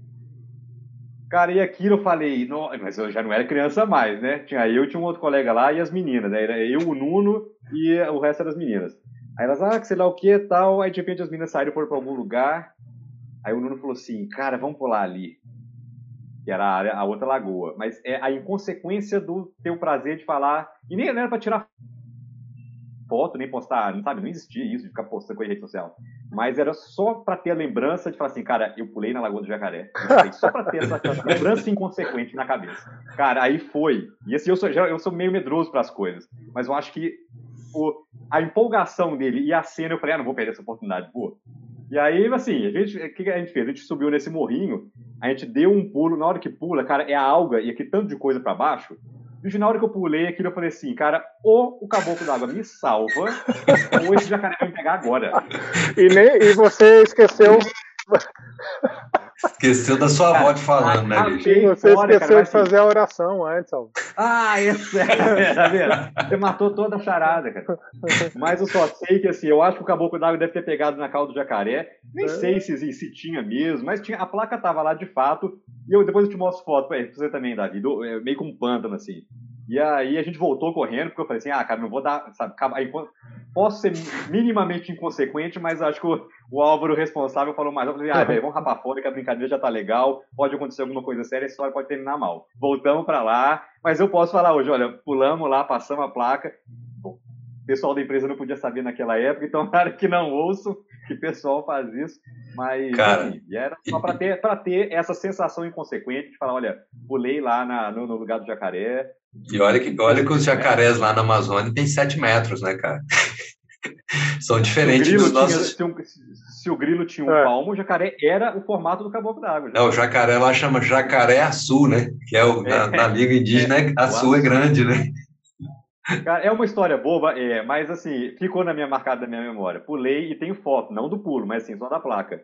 S2: Cara, e aquilo eu falei, não, mas eu já não era criança mais, né? Tinha eu, tinha um outro colega lá e as meninas, né? Era eu, o Nuno e o resto das meninas. Aí elas, ah, sei lá o que tal. Aí de repente as meninas saíram e foram pra algum lugar. Aí o Nuno falou assim, cara, vamos pular ali. Que era a, área, a outra lagoa. Mas é a inconsequência do ter o prazer de falar. E nem era pra tirar foto, nem postar, não sabe, não existia isso de ficar postando coisa em rede social. Mas era só para ter a lembrança de falar assim, cara, eu pulei na Lagoa do Jacaré. Só para ter essa [laughs] lembrança inconsequente na cabeça. Cara, aí foi. E assim, eu sou, eu sou meio medroso para as coisas. Mas eu acho que o, a empolgação dele e a cena, eu falei, ah, não vou perder essa oportunidade, pô. E aí, assim, a gente, o que a gente fez? A gente subiu nesse morrinho, a gente deu um pulo, na hora que pula, cara, é a alga e aqui tanto de coisa para baixo, e na hora que eu pulei aquilo, eu falei assim, cara, ou o caboclo d'água me salva, ou esse jacaré vai me pegar agora.
S1: E, nem, e você esqueceu.
S3: Esqueceu da sua avó te falando, né,
S1: bicho? Você fora, esqueceu cara, de fazer a oração antes, ó.
S2: Ah, isso [laughs] é, tá vendo? Você matou toda a charada, cara. Mas eu só sei que, assim, eu acho que o caboclo d'água deve ter pegado na calda do jacaré. Nem é. sei se, se tinha mesmo, mas tinha, a placa tava lá de fato. E eu, depois eu te mostro foto pra você também, Davi, do, é, meio com um pântano, assim. E aí a gente voltou correndo, porque eu falei assim, ah, cara, não vou dar, sabe, posso ser minimamente inconsequente, mas acho que o, o Álvaro responsável falou mais. Eu falei, ah, velho, vamos rapar fora, que a brincadeira já tá legal, pode acontecer alguma coisa séria, a história pode terminar mal. Voltamos para lá, mas eu posso falar hoje, olha, pulamos lá, passamos a placa, Bom, o pessoal da empresa não podia saber naquela época, então [laughs] nada que não ouçam que o pessoal faz isso, mas
S3: Cara,
S2: enfim, era só para ter, ter essa sensação inconsequente de falar, olha, pulei lá na, no, no lugar do jacaré,
S3: e olha que, olha que os jacarés lá na Amazônia tem 7 metros, né, cara? [laughs] São diferentes dos nossos.
S2: Tinha, se o grilo tinha um é. palmo, o jacaré era o formato do caboclo d'água.
S3: É, o jacaré lá chama jacaré açu, né? Que é o, na, é. na Liga Indígena, é, açu é grande, né?
S2: Cara, é uma história boba, é, mas assim, ficou na minha marcada da minha memória. Pulei e tenho foto, não do pulo, mas assim, só da placa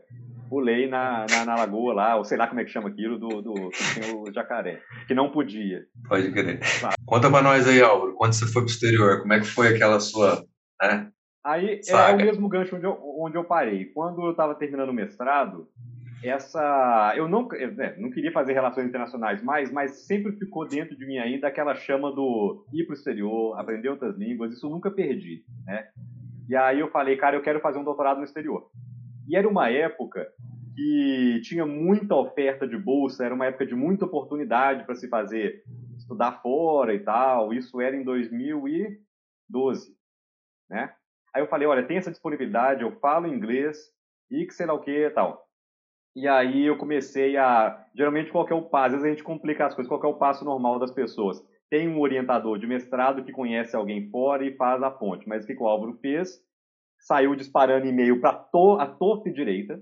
S2: pulei na, na, na, lagoa lá, ou sei lá como é que chama aquilo, do, do que tinha o jacaré, que não podia.
S3: Pode crer. Claro. Conta pra nós aí, Álvaro, quando você foi pro exterior, como é que foi aquela sua, né?
S2: Aí Saga. é o mesmo gancho onde eu, onde eu parei. Quando eu estava terminando o mestrado, essa eu não né, não queria fazer relações internacionais mais, mas sempre ficou dentro de mim ainda aquela chama do ir para o exterior, aprender outras línguas. Isso eu nunca perdi, né? E aí eu falei, cara, eu quero fazer um doutorado no exterior. E era uma época que tinha muita oferta de bolsa, era uma época de muita oportunidade para se fazer, estudar fora e tal. Isso era em 2012, né? Aí eu falei, olha, tem essa disponibilidade, eu falo inglês e que sei lá o que e tal. E aí eu comecei a, geralmente qual é o passo, às vezes a gente complica as coisas, qual é o passo normal das pessoas? Tem um orientador de mestrado que conhece alguém fora e faz a ponte, mas o que o Álvaro fez? Saiu disparando e-mail para to a torta e direita.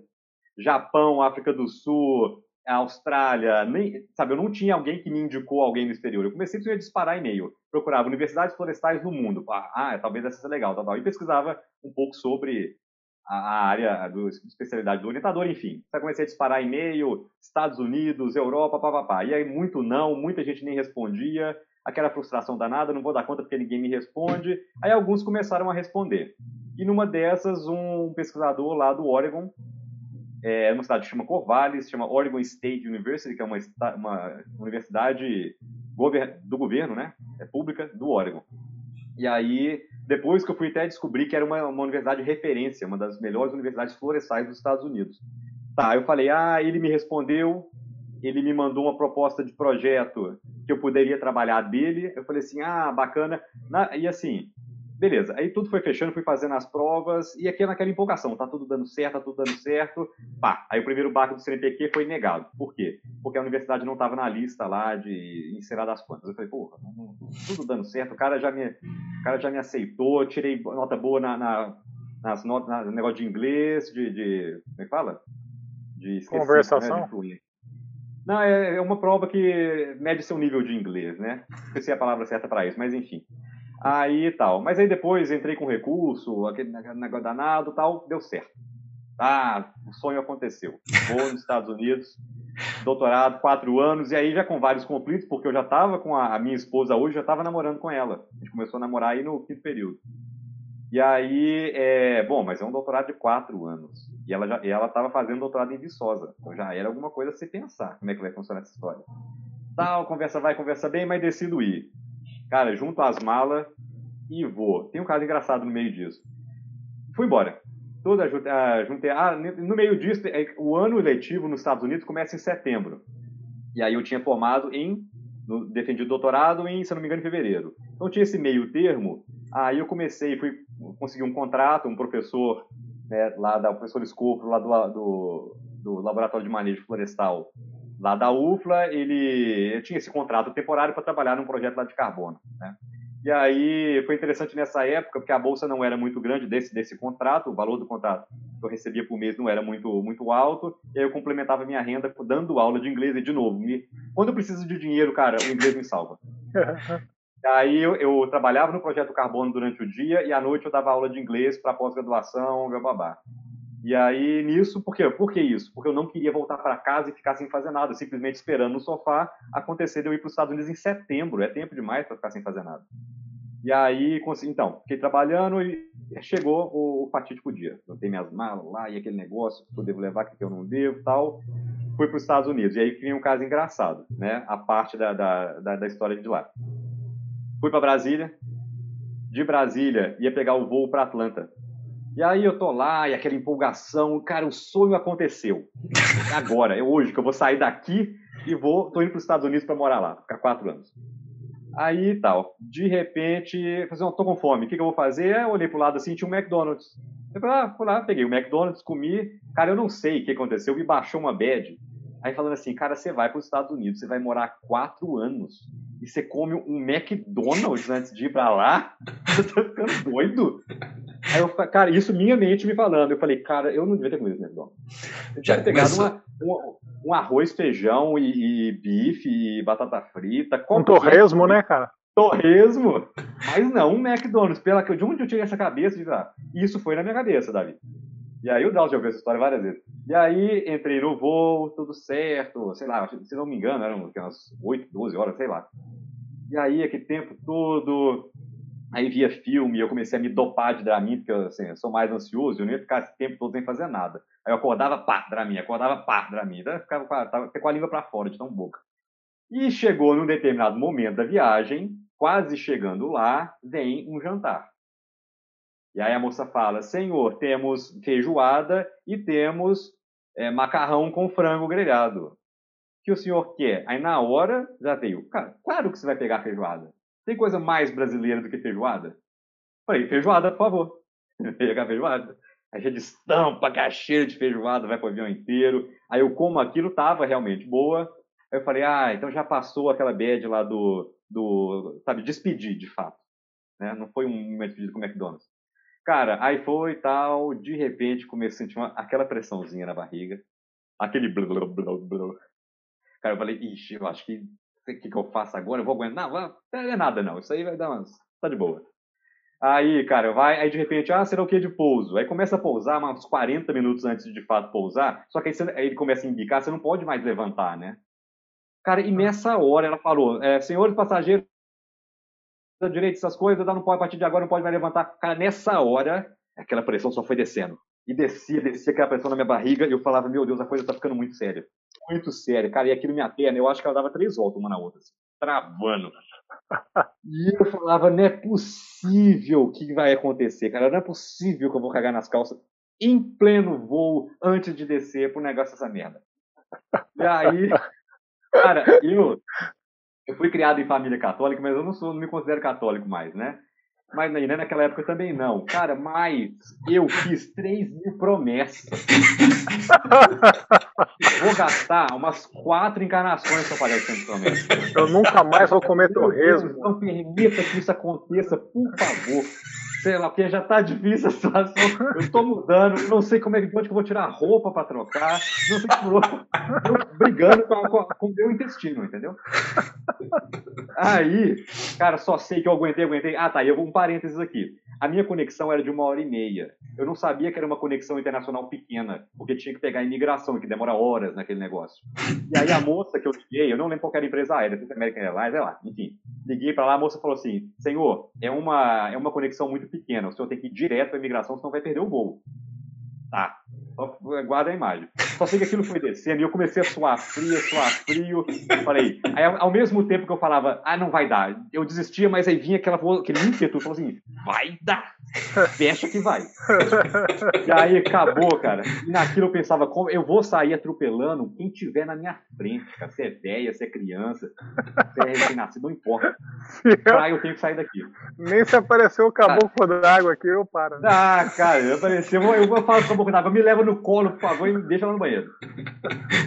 S2: Japão, África do Sul, Austrália, nem, sabe, eu não tinha alguém que me indicou alguém no exterior. Eu comecei a disparar e-mail, procurava universidades florestais no mundo. Ah, talvez essa seja legal, tal, tal. E pesquisava um pouco sobre a área do especialidade do orientador, enfim. Aí comecei a disparar e-mail, Estados Unidos, Europa, papapá. E aí muito não, muita gente nem respondia, aquela frustração danada, não vou dar conta porque ninguém me responde. Aí alguns começaram a responder. E numa dessas, um pesquisador lá do Oregon, é uma cidade que chama Corvallis, chama Oregon State University, que é uma, uma universidade do governo, né? É pública do Oregon. E aí Depois que eu fui até descobrir que era uma, uma universidade de referência, uma das melhores universidades florestais dos Estados Unidos. Tá, eu falei, ah, ele me respondeu, ele me mandou uma proposta de projeto que eu poderia trabalhar dele. Eu falei assim, ah, bacana. Na, e assim, beleza. Aí tudo foi fechando, fui fazendo as provas e aqui naquela empolgação, tá tudo dando certo, tá tudo dando certo. Pá, aí o primeiro barco do CNPq foi negado. Por quê? Porque a universidade não estava na lista lá de encerrar das contas. Eu falei, porra, tudo dando certo, o cara já me, o cara já me aceitou, tirei nota boa na, na nas notas, no negócio de inglês, de, de como é que fala?
S1: De esqueci, conversação. Né,
S2: não, é, é uma prova que mede seu nível de inglês, né? Não sei se é a palavra certa para isso, mas enfim. Aí tal. Mas aí depois entrei com recurso, aquele negócio danado tal, deu certo. Ah, o sonho aconteceu. Vou nos Estados Unidos, doutorado, quatro anos, e aí já com vários conflitos, porque eu já estava com a, minha esposa hoje, já estava namorando com ela. A gente começou a namorar aí no quinto período. E aí, é, bom, mas é um doutorado de quatro anos. E ela já, ela estava fazendo doutorado em Viçosa. Então já era alguma coisa a se pensar como é que vai funcionar essa história. Tal, conversa vai, conversa bem, mas decido ir. Cara, junto as malas e vou. Tem um caso engraçado no meio disso. Fui embora. Toda a, juntei. Ah, no meio disso, é, o ano letivo nos Estados Unidos começa em setembro. E aí eu tinha formado em. Defendi o doutorado em, se não me engano, em fevereiro. Então tinha esse meio termo. Aí eu comecei, fui conseguir um contrato, um professor né, lá da o professor Escopro, lá do, do, do Laboratório de Manejo Florestal, lá da UFLA, ele tinha esse contrato temporário para trabalhar num projeto lá de carbono. Né? E aí foi interessante nessa época, porque a bolsa não era muito grande desse, desse contrato, o valor do contrato que eu recebia por mês não era muito, muito alto, e aí eu complementava minha renda dando aula de inglês, e de novo, me, quando eu preciso de dinheiro, cara, o inglês me salva. [laughs] Aí eu, eu, trabalhava no projeto Carbono durante o dia e à noite eu dava aula de inglês para pós-graduação, babá. E aí nisso, por quê? Por que isso? Porque eu não queria voltar para casa e ficar sem fazer nada, simplesmente esperando no sofá acontecer de eu ir para os Estados Unidos em setembro. É tempo demais para ficar sem fazer nada. E aí, então, fiquei trabalhando e chegou o, fatídico dia. Eu tenho minhas malas lá e aquele negócio que eu devo levar, que eu não devo tal. Fui para os Estados Unidos. E aí vem um caso engraçado, né? A parte da, da, da, da história de lá. Fui para Brasília. De Brasília, ia pegar o voo para Atlanta. E aí eu tô lá, e aquela empolgação, cara, o sonho aconteceu. Agora, é hoje que eu vou sair daqui e vou, tô indo para os Estados Unidos para morar lá, ficar quatro anos. Aí tal, de repente, fazer, assim, tô com fome, o que, que eu vou fazer? Eu olhei pro lado assim, tinha um McDonald's. Eu falei, ah, fui lá, peguei o McDonald's, comi. Cara, eu não sei o que aconteceu, me baixou uma bad. Aí falando assim, cara, você vai para os Estados Unidos, você vai morar quatro anos e você come um McDonald's antes de ir para lá? [laughs] Você tá ficando doido? Aí eu falei, cara, isso minha mente me falando. Eu falei, cara, eu não devia ter comido esse McDonald's. Eu tinha pegado uma, uma, um arroz, feijão e, e, bife e batata frita.
S1: Um torresmo, né, cara?
S2: Torresmo? Mas não, um McDonald's. Pela, de onde eu tirei essa cabeça? De, ah, isso foi na minha cabeça, Davi. E aí o Dalton já ouviu essa história várias vezes. E aí entrei no voo, tudo certo, sei lá, se não me engano, eram umas 8, 12 horas, sei lá. E aí, aquele tempo todo, aí via filme, eu comecei a me dopar de Dramin, porque assim, eu sou mais ansioso, eu não ia ficar esse tempo todo sem fazer nada. Aí eu acordava, pá, Dramin, acordava, pá, Dramin. Então eu ficava com a, tava com a língua para fora, de tão boca. E chegou num determinado momento da viagem, quase chegando lá, vem um jantar. E aí a moça fala: Senhor, temos feijoada e temos é, macarrão com frango grelhado. Que o senhor quer? Aí na hora já veio: Cara, claro que você vai pegar feijoada. Tem coisa mais brasileira do que feijoada? Falei: Feijoada, por favor. [laughs] Pegar feijoada. Aí já destampa a cheiro de feijoada, vai para o avião inteiro. Aí eu como aquilo, tava realmente boa. Aí eu falei: Ah, então já passou aquela bad lá do, do sabe, despedir de fato. Né? Não foi um momento de despedida com o McDonald's. Cara, aí foi e tal, de repente comecei a sentir uma, aquela pressãozinha na barriga, aquele blá, blá, blá, blá. Cara, eu falei, ixi, eu acho que o que, que eu faço agora? Eu vou aguentar? Não, não é nada não, isso aí vai dar umas, tá de boa. Aí, cara, vai, aí de repente, ah, será o que de pouso? Aí começa a pousar uns 40 minutos antes de de fato pousar, só que aí, você, aí ele começa a indicar, você não pode mais levantar, né? Cara, e nessa hora ela falou, é, senhores passageiros, direito essas coisas, não pode, a partir de agora não pode mais levantar. Cara, nessa hora, aquela pressão só foi descendo. E descia, descia aquela pressão na minha barriga, e eu falava, meu Deus, a coisa tá ficando muito séria. Muito séria. Cara, e aquilo minha perna, eu acho que ela dava três voltas uma na outra. Assim. travando. E eu falava, não é possível que vai acontecer, cara. Não é possível que eu vou cagar nas calças em pleno voo antes de descer pro negócio dessa merda. E aí, cara, eu, eu fui criado em família católica, mas eu não sou, não me considero católico mais, né? Mas né, naquela época também não. Cara, mas eu fiz 3 mil promessas. vou gastar umas quatro encarnações para pagar essas promessas.
S1: Eu nunca mais vou comer torresmo.
S2: Não permita que isso aconteça, por favor sei lá, porque já tá difícil a situação. Eu tô mudando, não sei como é que, onde que eu vou tirar a roupa para trocar, não sei como. Eu brigando com, com, com o meu intestino, entendeu? Aí, cara, só sei que eu aguentei, aguentei. Ah, tá, eu vou um parênteses aqui. A minha conexão era de uma hora e meia. Eu não sabia que era uma conexão internacional pequena, porque tinha que pegar a imigração, que demora horas naquele negócio. E aí a moça que eu liguei, eu não lembro qual era a empresa aérea, se American Airlines, sei lá, enfim. Liguei para lá, a moça falou assim: Senhor, é uma, é uma conexão muito pequena, o senhor tem que ir direto para a imigração, senão vai perder o voo. Tá, só guarda a imagem. Só sei que aquilo foi descendo e eu comecei a suar frio, suar frio. Falei, aí ao mesmo tempo que eu falava, ah, não vai dar, eu desistia, mas aí vinha aquela, aquele ímpeto, falou assim, vai dar, [laughs] fecha que vai. E aí acabou, cara. E naquilo eu pensava, como eu vou sair atropelando quem tiver na minha frente, cara. Se é velha, se é criança, se é recém-nascido, não importa. Pra eu tenho que sair daqui.
S1: Nem se apareceu o caboclo d'água aqui, eu paro.
S2: Ah, cara, apareceu, eu, eu, eu falo com o caboclo d'água, me leva no colo, por favor, e me deixa lá no banheiro.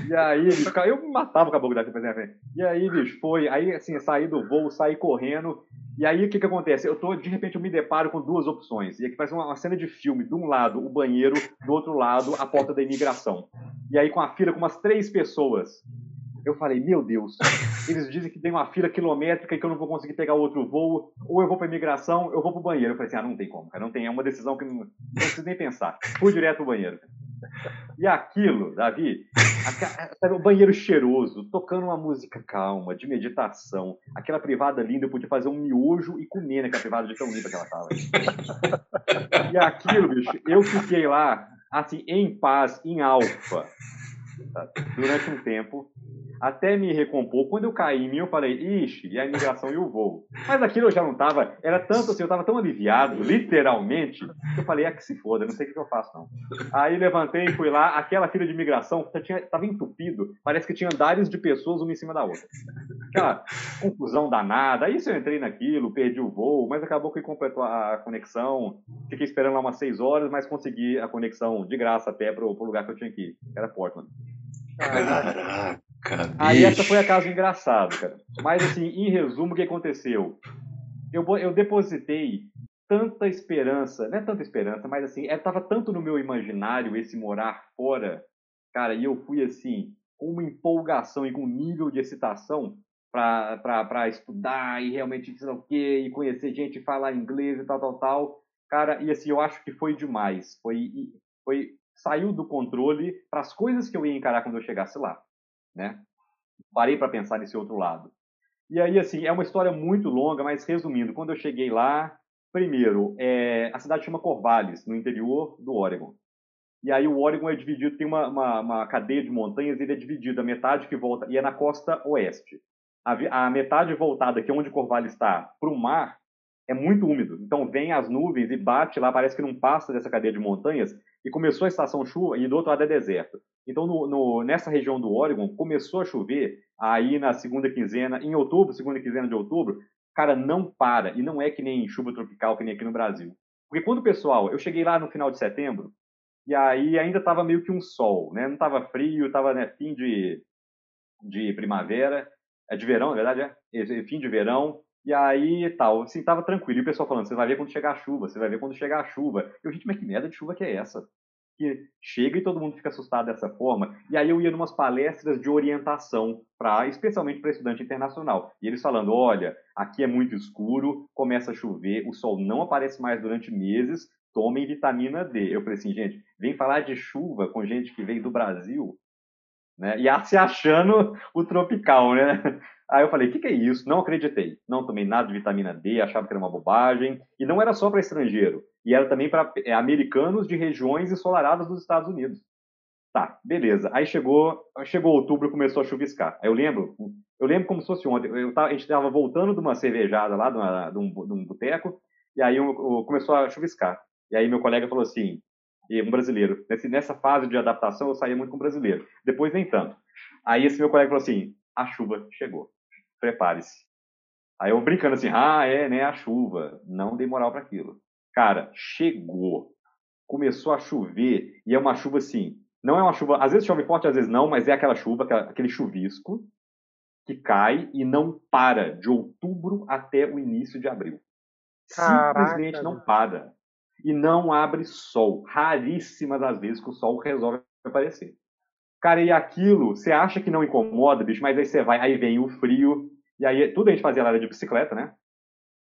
S2: E aí, bicho, eu matava o caboclo da frente. E aí, bicho, foi. Aí, assim, saí do voo, saí correndo. E aí, o que que acontece? Eu tô, de repente, eu me deparo com duas opções. E aqui faz uma, uma cena de filme. De um lado, o banheiro, do outro lado, a porta da imigração. E aí, com a fila com umas três pessoas. Eu falei, meu Deus, eles dizem que tem uma fila quilométrica e que eu não vou conseguir pegar outro voo, ou eu vou para imigração, eu vou para o banheiro. Eu falei assim, ah, não tem como, cara, não tem, é uma decisão que não, não preciso nem pensar. Fui direto pro banheiro. E aquilo, Davi, [laughs] o banheiro cheiroso, tocando uma música calma, de meditação, aquela privada linda, eu podia fazer um miojo e comer naquela privada de tão linda que ela tava. [laughs] E aquilo, bicho, eu fiquei lá, assim, em paz, em alfa, durante um tempo, até me recompor. Quando eu caí em mim, eu falei, ixi, e a imigração e o voo. Mas aquilo eu já não tava, era tanto assim, eu tava tão aliviado, literalmente, que eu falei, é que se foda, não sei o que eu faço não. Aí levantei e fui lá, aquela fila de imigração tinha, tava entupido, parece que tinha andares de pessoas uma em cima da outra. Aquela confusão danada. Aí eu entrei naquilo, perdi o voo, mas acabou que completou a conexão. Fiquei esperando lá umas seis horas, mas consegui a conexão de graça até pro, lugar que eu tinha que ir, era Portland. Aí essa foi a casa engraçada, cara. Mas assim, em resumo, o que aconteceu? Eu, eu depositei tanta esperança, não é tanta esperança, mas assim, estava tanto no meu imaginário esse morar fora, cara, e eu fui assim, com uma empolgação e com um nível de excitação para estudar e realmente sei lá o quê, e conhecer gente, falar inglês e tal, tal, tal. Cara, e assim, eu acho que foi demais. Foi, foi saiu do controle para as coisas que eu ia encarar quando eu chegasse lá né? Parei para pensar nesse outro lado. E aí, assim, é uma história muito longa, mas resumindo, quando eu cheguei lá, primeiro, é, a cidade chama Corvallis, no interior do Oregon. E aí o Oregon é dividido, tem uma, uma, uma cadeia de montanhas, ele é dividido, a metade que volta, e é na costa oeste. A, a metade voltada, que é onde Corvallis está, para o mar, é muito úmido. Então vem as nuvens e bate lá, parece que não passa dessa cadeia de montanhas, e começou a estação chuva, e do outro lado é deserto. Então, no, no, nessa região do Oregon, começou a chover aí na segunda quinzena, em outubro, segunda quinzena de outubro, cara, não para. E não é que nem chuva tropical, que nem aqui no Brasil. Porque quando o pessoal, eu cheguei lá no final de setembro, e aí ainda estava meio que um sol, né? Não estava frio, estava né, fim de, de primavera, é de verão, na verdade, é? Fim de verão, e aí tal, assim, tava tranquilo. E o pessoal falando, você vai ver quando chegar a chuva, você vai ver quando chegar a chuva. Eu, gente, mas que merda de chuva que é essa? Que chega e todo mundo fica assustado dessa forma. E aí eu ia numas palestras de orientação para, especialmente para estudante internacional. E eles falando, olha, aqui é muito escuro, começa a chover, o sol não aparece mais durante meses, tomem vitamina D. Eu falei assim, gente, vem falar de chuva com gente que veio do Brasil, né? E [laughs] se achando o tropical, né? Aí eu falei, o que, que é isso? Não acreditei. Não tomei nada de vitamina D, achava que era uma bobagem. E não era só para estrangeiro, e era também para é, americanos de regiões ensolaradas dos Estados Unidos. Tá, beleza. Aí chegou, chegou outubro, começou a chuviscar. Aí eu lembro, eu lembro como se fosse ontem. Tava, a gente estava voltando de uma cervejada lá, de, uma, de, um, de um boteco, e aí começou a chuviscar. E aí meu colega falou assim, um brasileiro, nesse, nessa fase de adaptação eu saía muito com brasileiro. Depois nem tanto. Aí esse meu colega falou assim, a chuva chegou, prepare-se. Aí eu brincando assim, ah, é, né, a chuva. Não dei moral para aquilo. Cara, chegou. Começou a chover, e é uma chuva assim, não é uma chuva, às vezes chove forte, às vezes não, mas é aquela chuva, aquele chuvisco que cai e não para de outubro até o início de abril. Caraca, Simplesmente não para. E não abre sol. Raríssimas as vezes que o sol resolve aparecer. Cara, e aquilo, você acha que não incomoda, bicho, mas aí você vai, aí vem o frio, e aí tudo a gente fazia lá de bicicleta, né?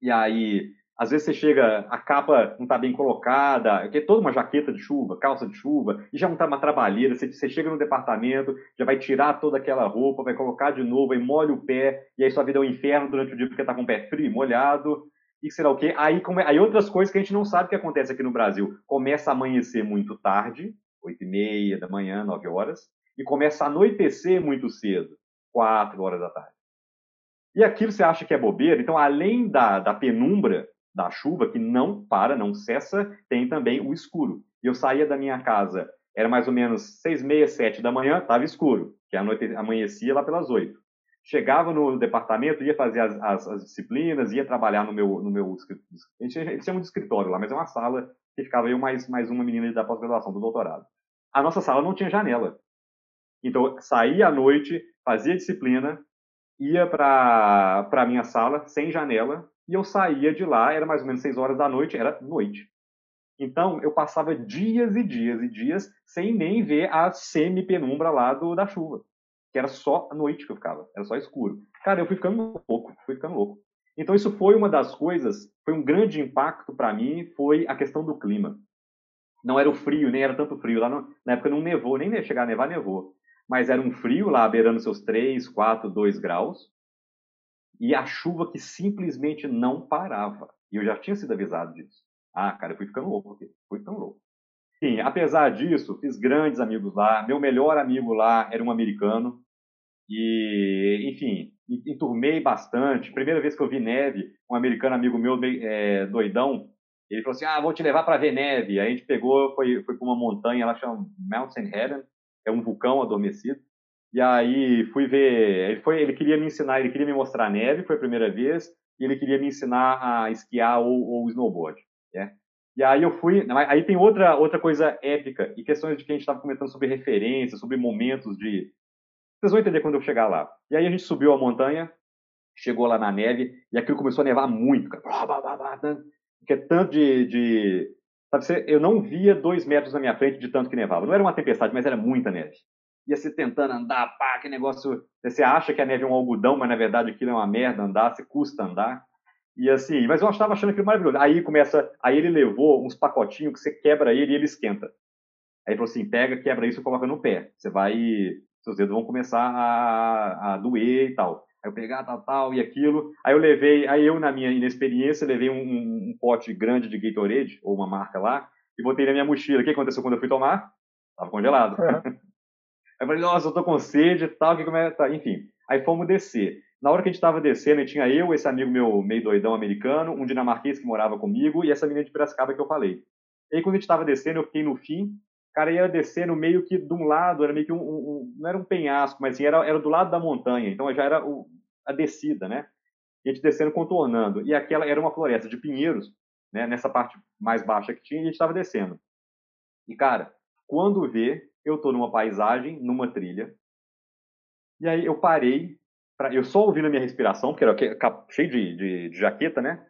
S2: E aí às vezes você chega, a capa não está bem colocada, que é toda uma jaqueta de chuva, calça de chuva, e já não está uma trabalheira. Você, você, chega no departamento, já vai tirar toda aquela roupa, vai colocar de novo, aí molha o pé, e aí sua vida é um inferno durante o dia porque está com o pé frio, molhado, e sei lá o quê. Aí, aí outras coisas que a gente não sabe que acontece aqui no Brasil. Começa a amanhecer muito tarde, oito e meia da manhã, nove horas, e começa a anoitecer muito cedo, quatro horas da tarde. E aquilo você acha que é bobeira, então além da, da penumbra, da chuva, que não para, não cessa, tem também o escuro. E eu saía da minha casa, era mais ou menos seis, meia, sete da manhã, estava escuro, que a noite amanhecia lá pelas oito. Chegava no departamento, ia fazer as, as, as, disciplinas, ia trabalhar no meu, no meu eles chamam de escritório lá, mas é uma sala que ficava eu mais, mais uma menina da pós-graduação, do doutorado. A nossa sala não tinha janela. Então, saía à noite, fazia disciplina, ia para a minha sala, sem janela, e eu saía de lá, era mais ou menos seis horas da noite, era noite. Então, eu passava dias e dias e dias sem nem ver a semi-penumbra lá do, da chuva. Que era só a noite que eu ficava, era só escuro. Cara, eu fui ficando louco, fui ficando louco. Então, isso foi uma das coisas, foi um grande impacto para mim, foi a questão do clima. Não era o frio, nem era tanto frio. Lá no, na época não nevou, nem chegar a nevar, nevou. Mas era um frio lá, beirando seus 3, 4, 2 graus e a chuva que simplesmente não parava. E eu já tinha sido avisado disso. Ah, cara, eu fui ficando louco aqui. Fui ficando louco. Sim, apesar disso, fiz grandes amigos lá. Meu melhor amigo lá era um americano. E, enfim, enturmei bastante. Primeira vez que eu vi neve, um americano amigo meu, é, doidão, ele falou assim: Ah, vou te levar para ver neve. Aí a gente pegou, foi, foi para uma montanha lá chama Mount St. Helens, é um vulcão adormecido. E aí fui ver, ele foi, ele queria me ensinar, ele queria me mostrar a neve, foi a primeira vez, e ele queria me ensinar a esquiar ou, ou snowboard, né? E aí eu fui, aí tem outra outra coisa épica e questões de que a gente estava comentando sobre referências, sobre momentos de, vocês vão entender quando eu chegar lá. E aí a gente subiu a montanha, chegou lá na neve e aquilo começou a nevar muito. Porque é tanto de, de sabe, eu não via dois metros na minha frente de tanto que nevava. Não era uma tempestade, mas era muita neve ia se tentando andar, pá, que negócio. Você acha que a neve é um algodão, mas na verdade aquilo é uma merda andar, você custa andar. E assim, mas eu estava achando aquilo maravilhoso. Aí começa, aí ele levou uns pacotinhos que você quebra ele e ele esquenta. Aí ele falou assim: pega, quebra isso e coloca no pé. Você vai, seus dedos vão começar a, a doer e tal. Aí eu pegar tal, tal e aquilo. Aí eu levei, aí eu na minha inexperiência levei um, um, um pote grande de Gatorade ou uma marca lá e botei na minha mochila. O que aconteceu quando eu fui tomar? Tava congelado. [laughs] Aí eu falei, nossa, eu tô com sede e tal, que como é, tá? enfim. Aí fomos descer. Na hora que a gente estava descendo, tinha eu, esse amigo meu meio doidão americano, um dinamarquês que morava comigo e essa menina de Piracicaba que eu falei. E aí quando a gente estava descendo, eu fiquei no fim, cara ia descendo meio que de um lado, era meio que um, um não era um penhasco, mas assim, era, era do lado da montanha, então já era o, a descida, né? E a gente descendo, contornando. E aquela era uma floresta de pinheiros, né? Nessa parte mais baixa que tinha, e a gente estava descendo. E, cara, quando vê, eu estou numa paisagem, numa trilha, e aí eu parei, pra, eu só ouvindo a minha respiração, porque era cheio de, de, de jaqueta, né?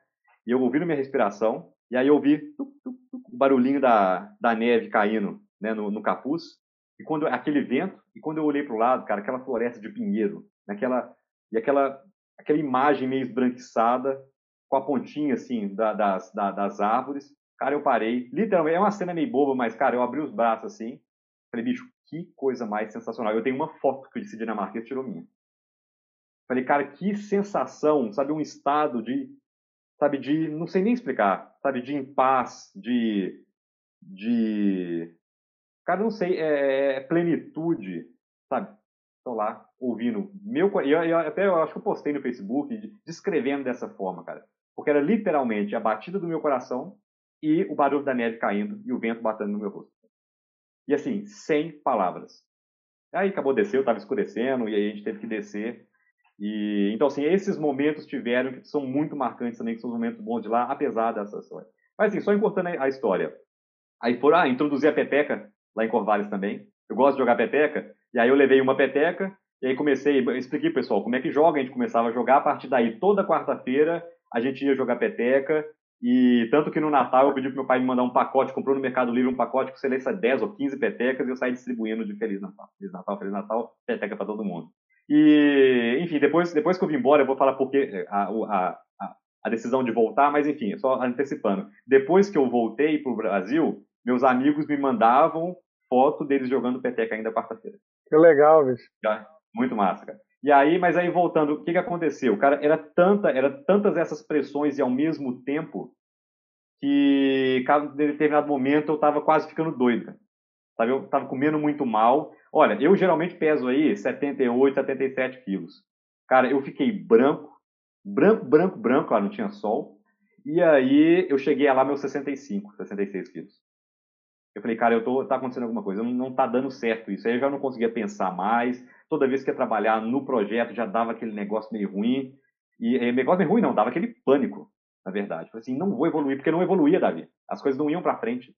S2: E eu ouvindo a minha respiração, e aí eu ouvi tuc, tuc, tuc, o barulhinho da, da neve caindo né, no, no capuz, e quando aquele vento, e quando eu olhei para o lado, cara, aquela floresta de pinheiro, naquela e aquela aquela imagem meio esbranquiçada com a pontinha assim da, das, da, das árvores, cara, eu parei, literalmente é uma cena meio boba, mas cara, eu abri os braços assim Falei, bicho, que coisa mais sensacional. Eu tenho uma foto que esse dinamarquês tirou minha. Falei, cara, que sensação, sabe, um estado de, sabe, de, não sei nem explicar, sabe, de impaz, de, de, cara, não sei, é, é plenitude, sabe? Estou lá ouvindo meu eu, eu, até eu acho que eu postei no Facebook descrevendo dessa forma, cara, porque era literalmente a batida do meu coração e o barulho da neve caindo e o vento batendo no meu rosto. E assim, sem palavras. Aí acabou descer, eu estava escurecendo e aí a gente teve que descer. E então assim, esses momentos tiveram que são muito marcantes também, que são os momentos bons de lá, apesar dessa história. Mas assim, só encurtando a história. Aí foram, ah, introduzir a peteca lá em Corvallis também. Eu gosto de jogar peteca e aí eu levei uma peteca, e aí comecei, expliquei pessoal como é que joga, a gente começava a jogar, a partir daí toda quarta-feira a gente ia jogar peteca, e tanto que no Natal eu pedi pro meu pai me mandar um pacote, comprou no Mercado Livre um pacote com seleciona 10 ou 15 petecas e eu saí distribuindo de Feliz Natal. Feliz Natal, Feliz Natal, peteca para todo mundo. E, enfim, depois, depois que eu vim embora, eu vou falar porque a, a, a, a decisão de voltar, mas enfim, só antecipando. Depois que eu voltei pro Brasil, meus amigos me mandavam foto deles jogando peteca ainda quarta-feira.
S1: Que legal, bicho.
S2: Muito massa, cara. E aí, mas aí voltando, o que que aconteceu? Cara, era tanta, era tantas essas pressões e ao mesmo tempo que, em determinado momento, eu tava quase ficando doido, cara. Sabe? Eu tava comendo muito mal. Olha, eu geralmente peso aí 78, 77 quilos. Cara, eu fiquei branco, branco, branco, branco, lá não tinha sol. E aí eu cheguei lá meus 65, 66 quilos. Eu falei, cara, eu tô, tá acontecendo alguma coisa, não, não tá dando certo isso. Aí eu já não conseguia pensar mais. Toda vez que ia trabalhar no projeto já dava aquele negócio meio ruim. E, e negócio meio ruim não, dava aquele pânico, na verdade. Falei assim, não vou evoluir, porque não evoluía, Davi. As coisas não iam para frente.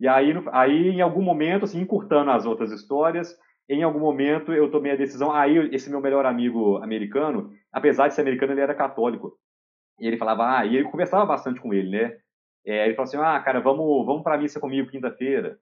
S2: E aí, aí, em algum momento, assim, encurtando as outras histórias, em algum momento eu tomei a decisão. Aí, esse meu melhor amigo americano, apesar de ser americano, ele era católico. E ele falava, ah, e eu conversava bastante com ele, né? É, ele falou assim, ah, cara, vamos, vamos para missa comigo quinta-feira.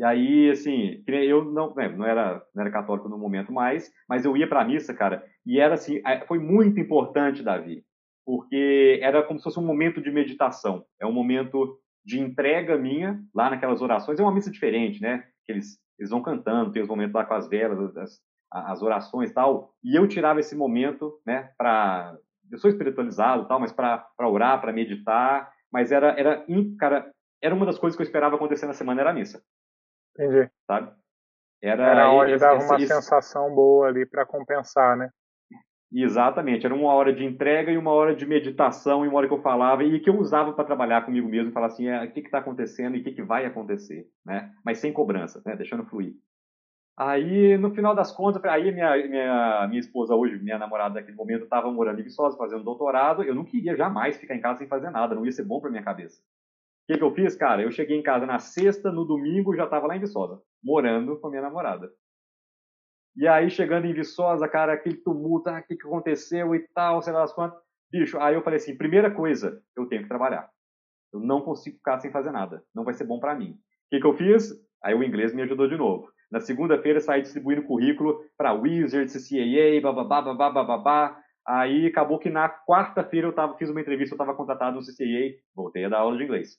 S2: E aí, assim, eu não, né, não, era, não era católico no momento mais, mas eu ia para a missa, cara, e era assim, é, foi muito importante, Davi, porque era como se fosse um momento de meditação, é um momento de entrega minha, lá naquelas orações, é uma missa diferente, né, que eles, eles vão cantando, tem os momentos lá com as velas, as, as orações e tal, e eu tirava esse momento, né, para, eu sou espiritualizado tal, mas para orar, para meditar, mas era, era, cara, era uma das coisas que eu esperava acontecer na semana, era a missa.
S1: Entendi.
S2: Sabe?
S1: Era, era onde esse, dava uma esse, sensação boa ali para compensar, né?
S2: Exatamente, era uma hora de entrega e uma hora de meditação e uma hora que eu falava e que eu usava para trabalhar comigo mesmo e falar assim, é, o que está acontecendo e o que, que vai acontecer, né? Mas sem cobrança, né? Deixando fluir. Aí, no final das contas, aí minha, minha, minha esposa hoje, minha namorada naquele momento, estava morando em Viçosa, fazendo doutorado. Eu não queria jamais ficar em casa sem fazer nada, não ia ser bom para minha cabeça. Que, que eu fiz, cara? Eu cheguei em casa na sexta, no domingo já estava lá em Viçosa, morando com a minha namorada. E aí, chegando em Viçosa, cara, aquele tumulto, ah, o que, que aconteceu e tal, sei lá as quantas. Bicho, aí eu falei assim: primeira coisa, eu tenho que trabalhar. Eu não consigo ficar sem fazer nada. Não vai ser bom para mim. O que, que eu fiz? Aí o inglês me ajudou de novo. Na segunda-feira saí distribuindo currículo para Wizard, CCAA, bababá, babá, babá. Aí acabou que na quarta-feira eu tava, fiz uma entrevista, eu estava contratado no CCAA, voltei a dar aula de inglês.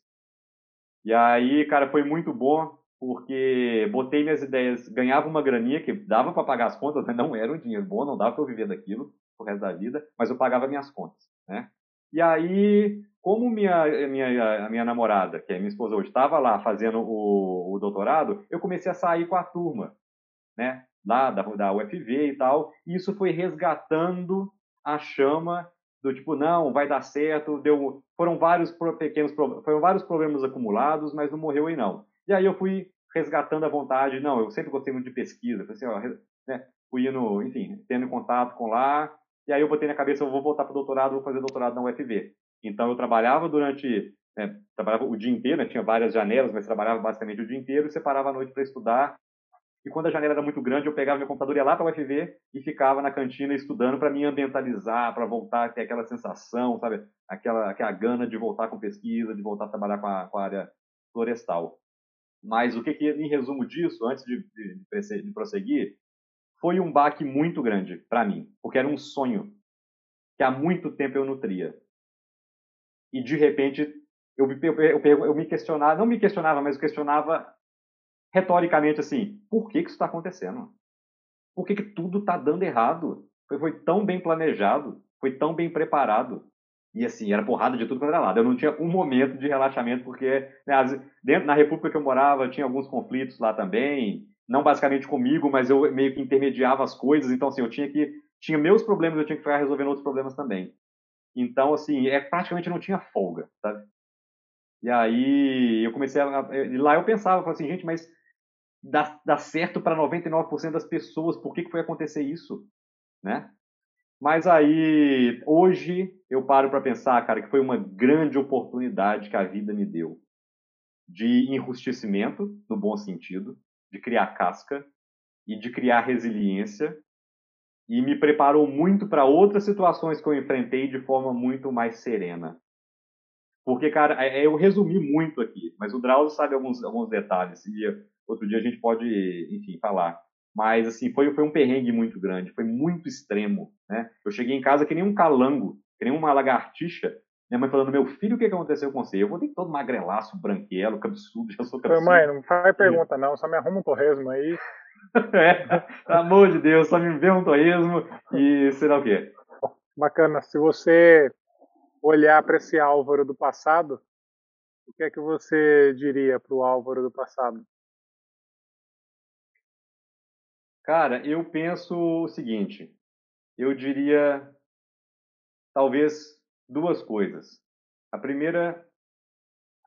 S2: E aí, cara, foi muito bom, porque botei minhas ideias, ganhava uma graninha que dava para pagar as contas, mas não era um dinheiro bom, não dava para eu viver daquilo o resto da vida, mas eu pagava minhas contas, né? E aí, como minha, minha, minha namorada, que é minha esposa hoje, estava lá fazendo o, o, doutorado, eu comecei a sair com a turma, né? Lá da, da UFV e tal. E isso foi resgatando a chama do tipo, não, vai dar certo. Deu, foram vários pequenos foram vários problemas acumulados, mas não morreu aí não. E aí eu fui resgatando a vontade. Não, eu sempre gostei muito de pesquisa. Assim, ó, né? Fui indo, enfim, tendo contato com lá. E aí eu botei na cabeça, eu vou voltar para o doutorado, vou fazer doutorado na UFV. Então eu trabalhava durante, né, trabalhava o dia inteiro, né, tinha várias janelas, mas trabalhava basicamente o dia inteiro e separava a noite para estudar. E quando a janela era muito grande, eu pegava meu computador, ia lá para a UFV e ficava na cantina estudando para me ambientalizar, para voltar a ter aquela sensação, sabe? Aquela, aquela gana de voltar com pesquisa, de voltar a trabalhar com a, com a área florestal. Mas o que, que, em resumo disso, antes de, de, de prosseguir, foi um baque muito grande para mim, porque era um sonho que há muito tempo eu nutria. E de repente eu, eu, eu, eu me questionava, não me questionava, mas eu questionava retoricamente assim: por que, que isso está acontecendo? Por que, que tudo está dando errado? Foi, foi tão bem planejado, foi tão bem preparado. E assim, era porrada de tudo quanto era lado. Eu não tinha um momento de relaxamento, porque né, dentro na República que eu morava tinha alguns conflitos lá também. Não basicamente comigo, mas eu meio que intermediava as coisas. Então, assim, eu tinha que. Tinha meus problemas, eu tinha que ficar resolvendo outros problemas também. Então, assim, é, praticamente não tinha folga, sabe? E aí eu comecei a. E lá eu pensava, assim, gente, mas dá, dá certo para 99% das pessoas, por que, que foi acontecer isso? Né? Mas aí, hoje, eu paro para pensar, cara, que foi uma grande oportunidade que a vida me deu de enrustecimento, no bom sentido, de criar casca e de criar resiliência, e me preparou muito para outras situações que eu enfrentei de forma muito mais serena. Porque, cara, é, é, eu resumi muito aqui, mas o Drauzio sabe alguns, alguns detalhes, e outro dia a gente pode, enfim, falar. Mas, assim, foi, foi um perrengue muito grande, foi muito extremo, né? Eu cheguei em casa que nem um calango, que nem uma lagartixa, minha mãe falando, meu filho, o que aconteceu com você? Eu vou ter todo magrelaço, branquelo, cabeçudo, [laughs] já sou cabeçudo.
S1: Mãe, não faz pergunta não, só me arruma um torresmo aí. [laughs]
S2: é, pelo amor de Deus, só me vê um torresmo e sei lá o quê.
S1: Bacana, se você olhar para esse Álvaro do passado, o que é que você diria para o Álvaro do passado?
S2: Cara, eu penso o seguinte. Eu diria talvez duas coisas. A primeira,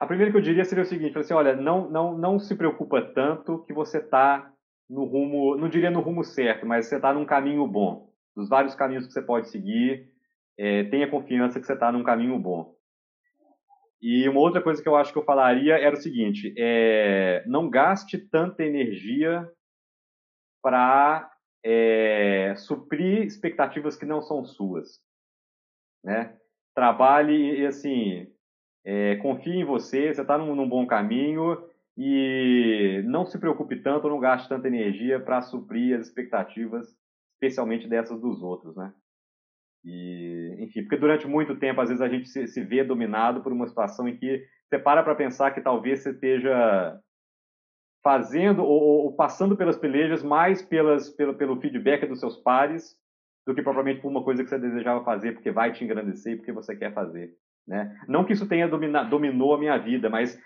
S2: a primeira que eu diria seria o seguinte, assim, olha, não, não, não se preocupa tanto que você está no rumo, não diria no rumo certo, mas você está num caminho bom. Dos vários caminhos que você pode seguir, é, tenha confiança que você está num caminho bom. E uma outra coisa que eu acho que eu falaria era o seguinte: é, não gaste tanta energia para é, suprir expectativas que não são suas. Né? Trabalhe e, assim, é, confie em você, você está num, num, bom caminho e não se preocupe tanto, não gaste tanta energia para suprir as expectativas, especialmente dessas dos outros, né? E, enfim, porque durante muito tempo, às vezes, a gente se, se vê dominado por uma situação em que você para para pensar que talvez você esteja fazendo ou, ou, passando pelas pelejas mais pelas, pelo, pelo feedback dos seus pares do que propriamente por uma coisa que você desejava fazer porque vai te engrandecer e porque você quer fazer. Né? Não que isso tenha domina, dominou a minha vida, mas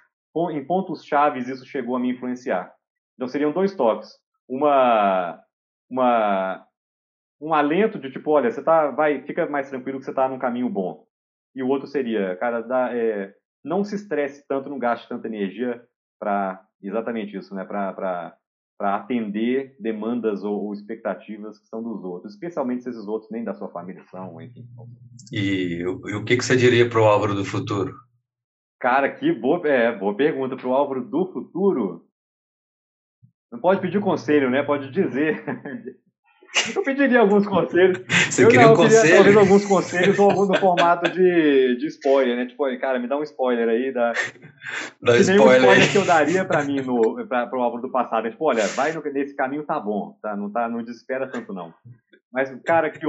S2: em pontos chaves isso chegou a me influenciar. Então seriam dois toques. Uma, uma, um alento de tipo, olha, você tá, vai, fica mais tranquilo que você está num caminho bom. E o outro seria, cara, dá, é, não se estresse tanto, não gaste tanta energia para exatamente isso, né? Para atender demandas ou, ou, expectativas que são dos outros, especialmente se esses outros nem da sua família são, enfim.
S3: E, e o que, que você diria para o Álvaro do futuro?
S2: Cara, que boa, é, boa pergunta para o Álvaro do futuro. Não pode pedir conselho, né? Pode dizer. [laughs] Eu pediria alguns conselhos.
S3: Você eu queria não, um conselho?
S2: talvez alguns conselhos no formato de, de spoiler, né? Tipo, cara, me dá um spoiler aí. Da...
S3: Dá spoiler.
S2: spoiler que eu daria pra mim no, pra, pro álbum do passado. É, tipo, olha, vai no, nesse caminho, tá bom. Tá? Não, tá, não desespera tanto, não. Mas, cara, que...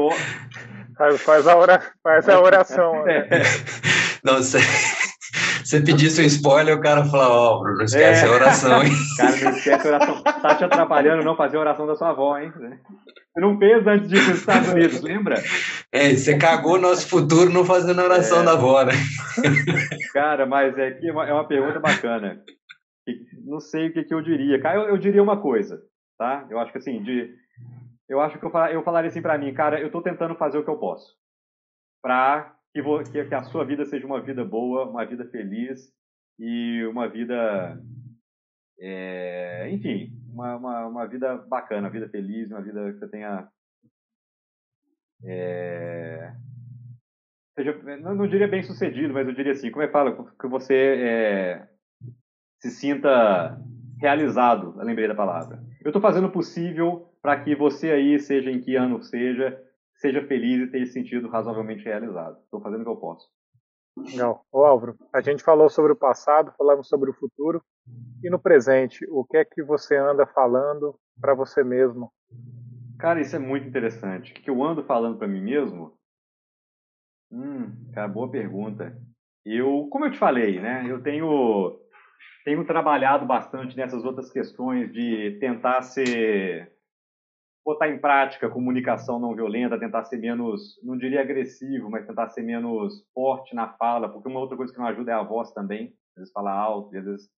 S1: Faz, faz, a, ora, faz a oração. [laughs] Né?
S3: É. Não, sei você pedisse um spoiler, o cara fala, ó, oh, Bruno, não esquece é. a oração, hein?
S2: Cara, não esquece a oração. Tá te atrapalhando não fazer a oração da sua avó, hein? Você não fez antes de ir para os Estados Unidos, lembra?
S3: É, você cagou nosso futuro não fazendo a oração é. da avó, né?
S2: Cara, mas é, que é uma pergunta bacana. Não sei o que, que eu diria. Cara, eu, eu, diria uma coisa, tá? Eu acho que assim, de, eu acho que eu, eu falaria assim para mim, cara, eu estou tentando fazer o que eu posso para que, que, que a sua vida seja uma vida boa, uma vida feliz e uma vida, é, enfim, uma, uma, uma, vida bacana, uma vida feliz, uma vida que você tenha. É, seja, não, não, diria bem sucedido, mas eu diria assim, como é que fala? Que você é, se sinta realizado, lembrei da palavra. Eu estou fazendo o possível para que você aí, seja em que ano seja, seja feliz e tenha sentido razoavelmente realizado. Estou fazendo o que eu posso.
S1: Legal. Ô Álvaro, a gente falou sobre o passado, falamos sobre o futuro. E no presente, o que é que você anda falando para você mesmo?
S2: Cara, isso é muito interessante. O que eu ando falando para mim mesmo? Hum, cara, boa pergunta. Eu, como eu te falei, né? Eu tenho tenho trabalhado bastante nessas outras questões de tentar ser botar em prática comunicação não violenta, tentar ser menos, não diria agressivo, mas tentar ser menos forte na fala, porque uma outra coisa que não ajuda é a voz também, às vezes falar alto, às vezes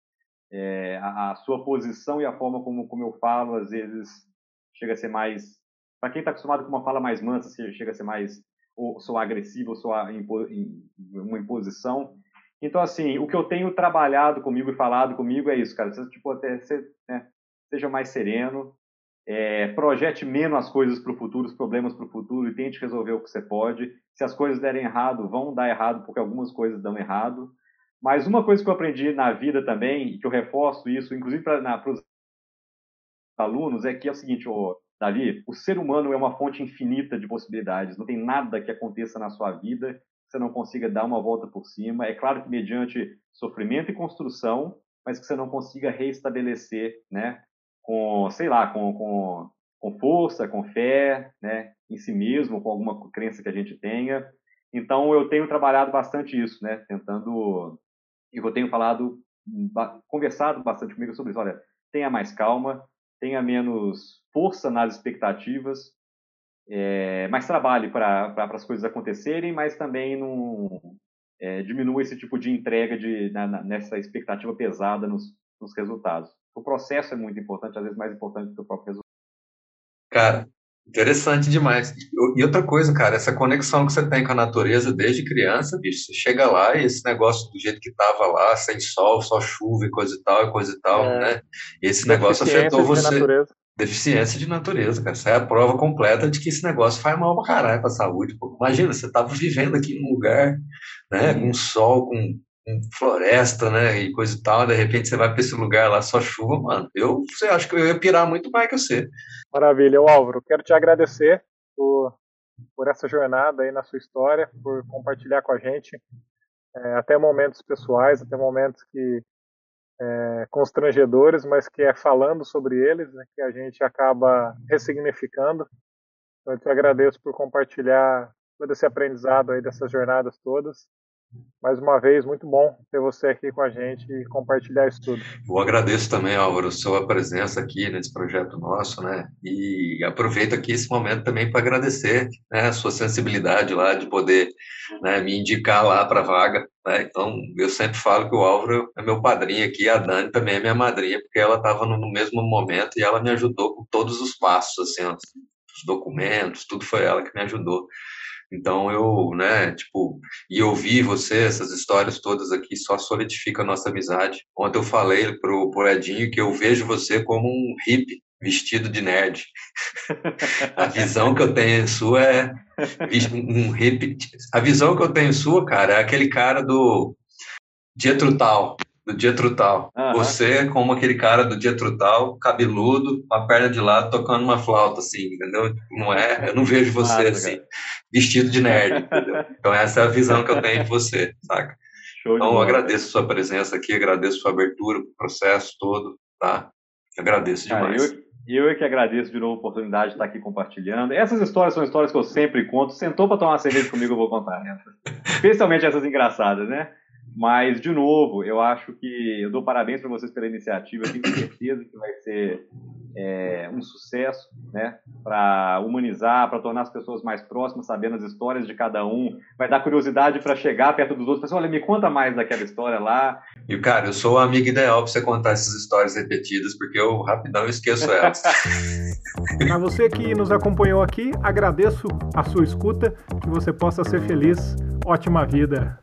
S2: é, a, a, sua posição e a forma como, como eu falo, às vezes chega a ser mais, para quem está acostumado com uma fala mais mansa, chega a ser mais, ou sou agressivo, ou sou impo, uma imposição, então, assim, o que eu tenho trabalhado comigo e falado comigo é isso, cara. Você, tipo, até, você, né, seja mais sereno, é, projete menos as coisas para o futuro, os problemas para o futuro e tente resolver o que você pode. Se as coisas derem errado, vão dar errado, porque algumas coisas dão errado. Mas uma coisa que eu aprendi na vida também, e que eu reforço isso, inclusive para os alunos, é que é o seguinte, ô, Davi, o ser humano é uma fonte infinita de possibilidades. Não tem nada que aconteça na sua vida que você não consiga dar uma volta por cima. É claro que mediante sofrimento e construção, mas que você não consiga reestabelecer, né, com, sei lá, com, com, com força, com fé, né, em si mesmo, com alguma crença que a gente tenha. Então, eu tenho trabalhado bastante isso, né, tentando, e eu tenho falado, conversado bastante comigo sobre isso. Olha, tenha mais calma, tenha menos força nas expectativas, é, mais trabalhe para as coisas acontecerem, mas também não é, diminua esse tipo de entrega de, na, nessa expectativa pesada nos, nos resultados o processo é muito importante, às vezes mais importante do que o próprio resultado.
S3: Cara, interessante demais. E outra coisa, cara, essa conexão que você tem com a natureza desde criança, bicho, você chega lá e esse negócio do jeito que tava lá, sem sol, só chuva e coisa e tal, e coisa e tal, é. né? E esse negócio afetou você. Natureza. Deficiência de natureza, cara. Essa é a prova completa de que esse negócio faz mal pra caralho pra saúde. Pô. Imagina, você tava vivendo aqui num lugar, né, com sol, com floresta, né, e coisa e tal, de repente você vai para esse lugar lá, só chuva, mano. Eu você acho que eu ia pirar muito mais que você.
S1: Maravilha, Álvaro, quero te agradecer por, por essa jornada aí na sua história, por compartilhar com a gente é, até momentos pessoais, até momentos que é, constrangedores, mas que é falando sobre eles né, que a gente acaba ressignificando. Então, eu te agradeço por compartilhar todo esse aprendizado aí dessas jornadas todas mais uma vez, muito bom ter você aqui com a gente e compartilhar isso tudo.
S3: Eu agradeço também, Álvaro, sua presença aqui nesse projeto nosso, né? E aproveito aqui esse momento também para agradecer né, a sua sensibilidade lá de poder né, me indicar lá para a vaga. Né? Então, eu sempre falo que o Álvaro é meu padrinho aqui, a Dani também é minha madrinha, porque ela estava no mesmo momento e ela me ajudou com todos os passos, assim, os documentos, tudo foi ela que me ajudou. Então eu, né, tipo, e ouvir você, essas histórias todas aqui só solidifica a nossa amizade. Ontem eu falei pro, pro Edinho que eu vejo você como um hippie vestido de nerd. [laughs] a visão que eu tenho sua é um hippie. A visão que eu tenho sua, cara, é aquele cara do dia trutal do dia trutal. Uhum. Você é como aquele cara do dia trutal, cabeludo, com a perna de lado, tocando uma flauta, assim, entendeu? Não é, eu não vejo você assim, vestido de nerd, entendeu? [laughs] Então essa é a visão que eu tenho de você, saca? Show então eu agradeço sua presença aqui, agradeço sua abertura, o processo todo, tá? Agradeço demais.
S2: Cara, eu, eu é que agradeço de novo a oportunidade de estar aqui compartilhando. Essas histórias são histórias que eu sempre conto. Sentou para tomar uma cerveja comigo, eu vou contar. Né? [laughs] Especialmente essas engraçadas, né? Mas, de novo, eu acho que eu dou parabéns para vocês pela iniciativa. Eu tenho certeza que vai ser é, um sucesso né, para humanizar, para tornar as pessoas mais próximas, sabendo as histórias de cada um. Vai dar curiosidade para chegar perto dos outros. Pessoal, olha, me conta mais daquela história lá.
S3: E, cara, eu sou o amigo ideal para você contar essas histórias repetidas, porque eu rapidão esqueço elas. [laughs]
S1: a você que nos acompanhou aqui, agradeço a sua escuta, que você possa ser feliz. Ótima vida.